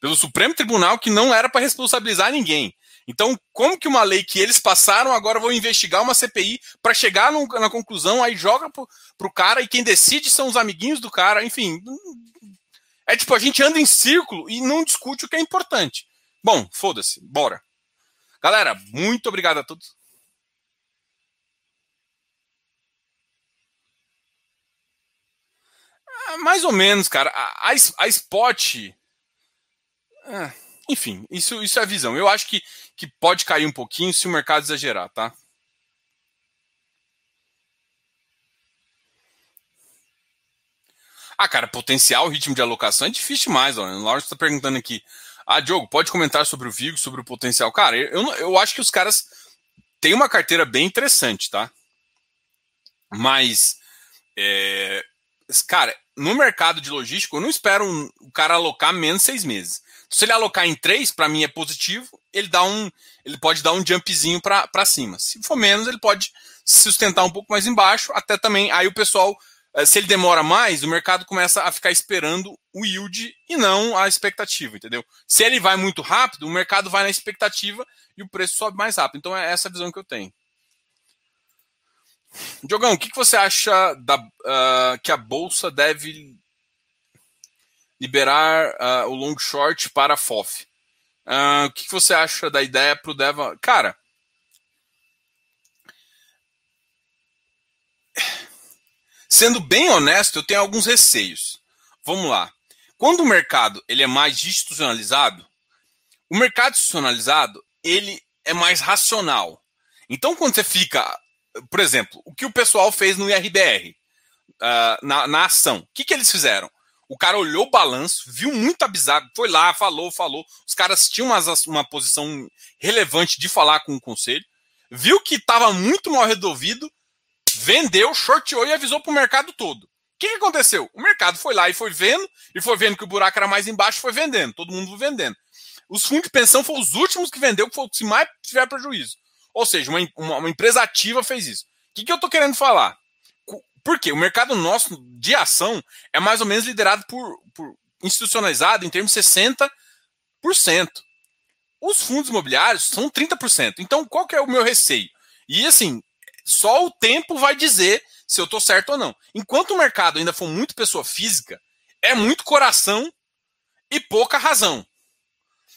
pelo Supremo Tribunal, que não era para responsabilizar ninguém. Então, como que uma lei que eles passaram agora vão investigar uma CPI para chegar no, na conclusão, aí joga pro, pro cara e quem decide são os amiguinhos do cara, enfim. É tipo, a gente anda em círculo e não discute o que é importante. Bom, foda-se, bora. Galera, muito obrigado a todos. Mais ou menos, cara. A, a, a Spot. Ah, enfim, isso, isso é a visão. Eu acho que que pode cair um pouquinho se o mercado exagerar, tá? Ah, cara, potencial ritmo de alocação é difícil demais. Ó. O Lawrence está perguntando aqui. Ah, Diogo, pode comentar sobre o Vigo, sobre o potencial? Cara, eu, eu acho que os caras têm uma carteira bem interessante, tá? Mas, é, cara, no mercado de logística, eu não espero um, o cara alocar menos seis meses. Se ele alocar em três, para mim é positivo, ele dá um, ele pode dar um jumpzinho para cima. Se for menos, ele pode se sustentar um pouco mais embaixo, até também aí o pessoal eh, se ele demora mais, o mercado começa a ficar esperando o yield e não a expectativa, entendeu? Se ele vai muito rápido, o mercado vai na expectativa e o preço sobe mais rápido. Então é essa a visão que eu tenho. Diogão, o que, que você acha da, uh, que a bolsa deve liberar uh, o long short para a FOF? Uh, o que, que você acha da ideia para o Deva? Cara, sendo bem honesto, eu tenho alguns receios. Vamos lá. Quando o mercado ele é mais institucionalizado, o mercado institucionalizado ele é mais racional. Então, quando você fica por exemplo, o que o pessoal fez no IRBR, uh, na, na ação. O que, que eles fizeram? O cara olhou o balanço, viu muito abisado, foi lá, falou, falou. Os caras tinham uma, uma posição relevante de falar com o conselho, viu que estava muito mal resolvido, vendeu, shorteou e avisou para o mercado todo. O que, que aconteceu? O mercado foi lá e foi vendo, e foi vendo que o buraco era mais embaixo, foi vendendo, todo mundo vendendo. Os fundos de pensão foram os últimos que vendeu, que foi o que mais tiver prejuízo. Ou seja, uma, uma, uma empresa ativa fez isso. O que, que eu estou querendo falar? Por quê? O mercado nosso de ação é mais ou menos liderado por, por institucionalizado em termos de 60%. Os fundos imobiliários são 30%. Então, qual que é o meu receio? E assim, só o tempo vai dizer se eu estou certo ou não. Enquanto o mercado ainda for muito pessoa física, é muito coração e pouca razão.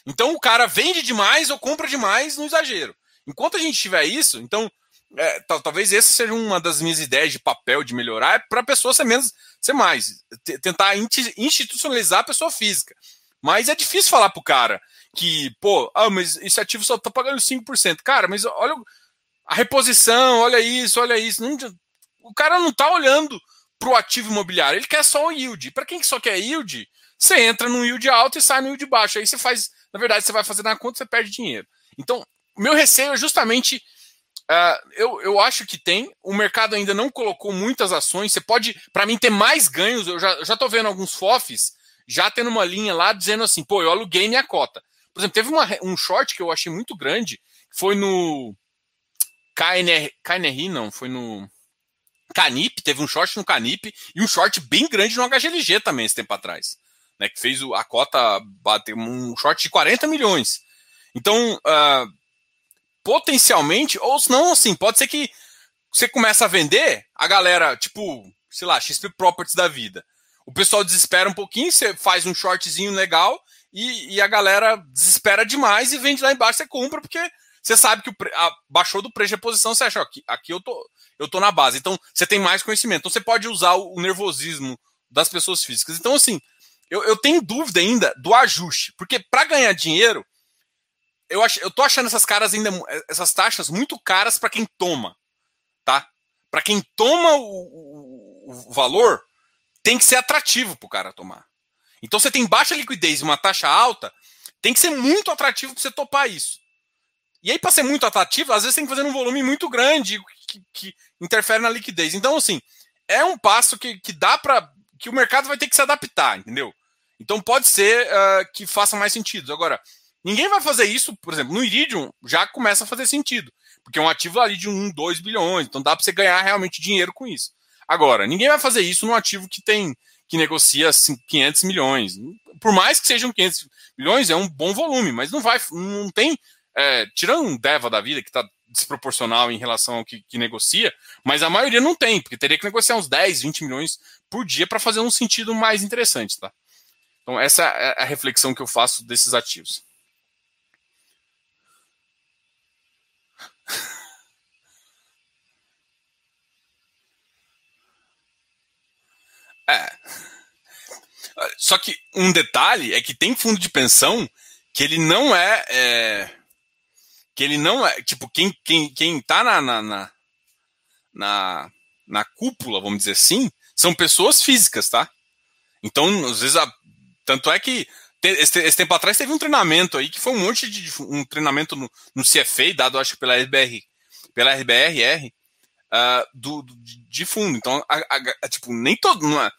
Então o cara vende demais ou compra demais no exagero. Enquanto a gente tiver isso, então, é, talvez essa seja uma das minhas ideias de papel de melhorar, é para a pessoa ser menos, ser mais, tentar institucionalizar a pessoa física. Mas é difícil falar pro cara que, pô, ah, mas esse ativo só tá pagando 5%. Cara, mas olha a reposição, olha isso, olha isso. Não, o cara não tá olhando pro ativo imobiliário, ele quer só o yield. Para quem só quer yield, você entra no yield alto e sai no yield baixo. Aí você faz, na verdade, você vai fazer na conta, você perde dinheiro. Então, o meu receio é justamente. Uh, eu, eu acho que tem. O mercado ainda não colocou muitas ações. Você pode, para mim, ter mais ganhos. Eu já, já vendo alguns FOFs já tendo uma linha lá dizendo assim: pô, eu aluguei minha cota. Por exemplo, teve uma, um short que eu achei muito grande. Foi no. KNR, KNRI, não, foi no. Canip, teve um short no Canip e um short bem grande no HGLG também esse tempo atrás. Né, que fez a cota bater um short de 40 milhões. Então, uh, potencialmente, ou se não, assim, pode ser que você começa a vender, a galera, tipo, sei lá, XP Properties da vida. O pessoal desespera um pouquinho, você faz um shortzinho legal e, e a galera desespera demais e vende lá embaixo, você compra, porque você sabe que o a, baixou do preço de posição, você acha, aqui, aqui eu tô, eu tô na base. Então, você tem mais conhecimento. Então, você pode usar o, o nervosismo das pessoas físicas. Então, assim, eu, eu tenho dúvida ainda do ajuste, porque para ganhar dinheiro, eu, ach, eu tô achando essas caras ainda, essas taxas muito caras para quem toma, tá? Para quem toma o, o, o, valor, tem que ser atrativo para o cara tomar. Então você tem baixa liquidez e uma taxa alta, tem que ser muito atrativo para você topar isso. E aí, para ser muito atrativo, às vezes tem que fazer um volume muito grande que, que interfere na liquidez. Então, assim, é um passo que, que dá para. que o mercado vai ter que se adaptar, entendeu? Então pode ser uh, que faça mais sentido. Agora, Ninguém vai fazer isso, por exemplo, no Iridium já começa a fazer sentido, porque é um ativo ali de 1, 2 bilhões, então dá para você ganhar realmente dinheiro com isso. Agora, ninguém vai fazer isso num ativo que tem que negocia 500 milhões. Por mais que sejam 500 milhões, é um bom volume, mas não vai, não tem, é, tirando um Deva da vida que está desproporcional em relação ao que, que, negocia, mas a maioria não tem, porque teria que negociar uns 10, 20 milhões por dia para fazer um sentido mais interessante, tá? Então essa é a reflexão que eu faço desses ativos. É. Só que um detalhe é que tem fundo de pensão que ele não é, é que ele não é tipo quem quem quem tá na, na, na, na, cúpula, vamos dizer assim, são pessoas físicas, tá? Então, às vezes, a, tanto é que esse, esse, tempo atrás teve um treinamento aí que foi um monte de um treinamento no, no CFA, dado acho que pela RBR, pela RBRR, uh, ah, do, do, de fundo. Então, a, a, a, tipo, nem todo. Uma, é,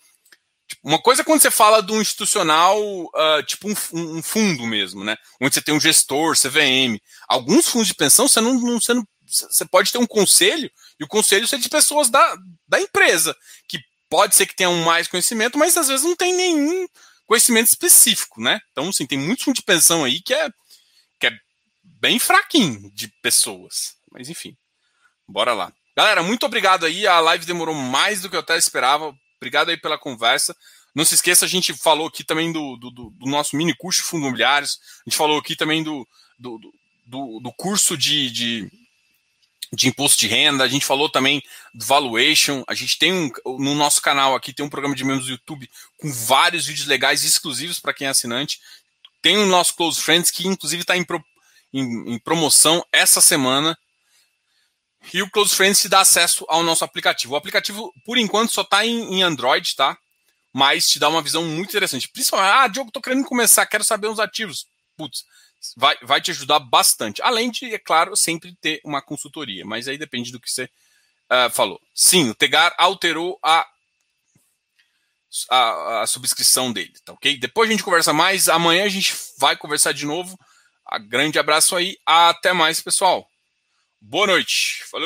tipo, uma coisa é quando você fala do institucional, uh, tipo um, um, fundo mesmo, né? Onde você tem um gestor, CVM. Alguns fundos de pensão, você não, não, você não. Você pode ter um conselho, e o conselho ser de pessoas da, da empresa, que pode ser que tenham mais conhecimento, mas às vezes não tem nenhum conhecimento específico, né? Então, assim, tem muito fundo de pensão aí que é, que é bem fraquinho de pessoas. Mas enfim, bora lá. Galera, muito obrigado aí. A live demorou mais do que eu até esperava. Obrigado aí pela conversa. Não se esqueça, a gente falou aqui também do, do, do nosso mini curso de fundos imobiliários. A gente falou aqui também do, do, do, do curso de, de, de, imposto de renda. A gente falou também do valuation. A gente tem um, no nosso canal aqui, tem um programa de membros do YouTube com vários vídeos legais exclusivos para quem é assinante. Tem o nosso Close Friends, que inclusive está em, em, em promoção essa semana. E o Close Friends te dá acesso ao nosso aplicativo. O aplicativo, por enquanto, só está em, em Android, tá? mas te dá uma visão muito interessante. Principalmente, ah, Diogo, tô querendo começar, quero saber os ativos. Putz, vai, vai te ajudar bastante. Além de, é claro, sempre ter uma consultoria, mas aí depende do que você uh, falou. Sim, o Tegar alterou a, a, a, subscrição dele, tá ok? Depois a gente conversa mais, amanhã a gente vai conversar de novo. Um grande abraço aí, até mais, pessoal. Boa noite. Falou.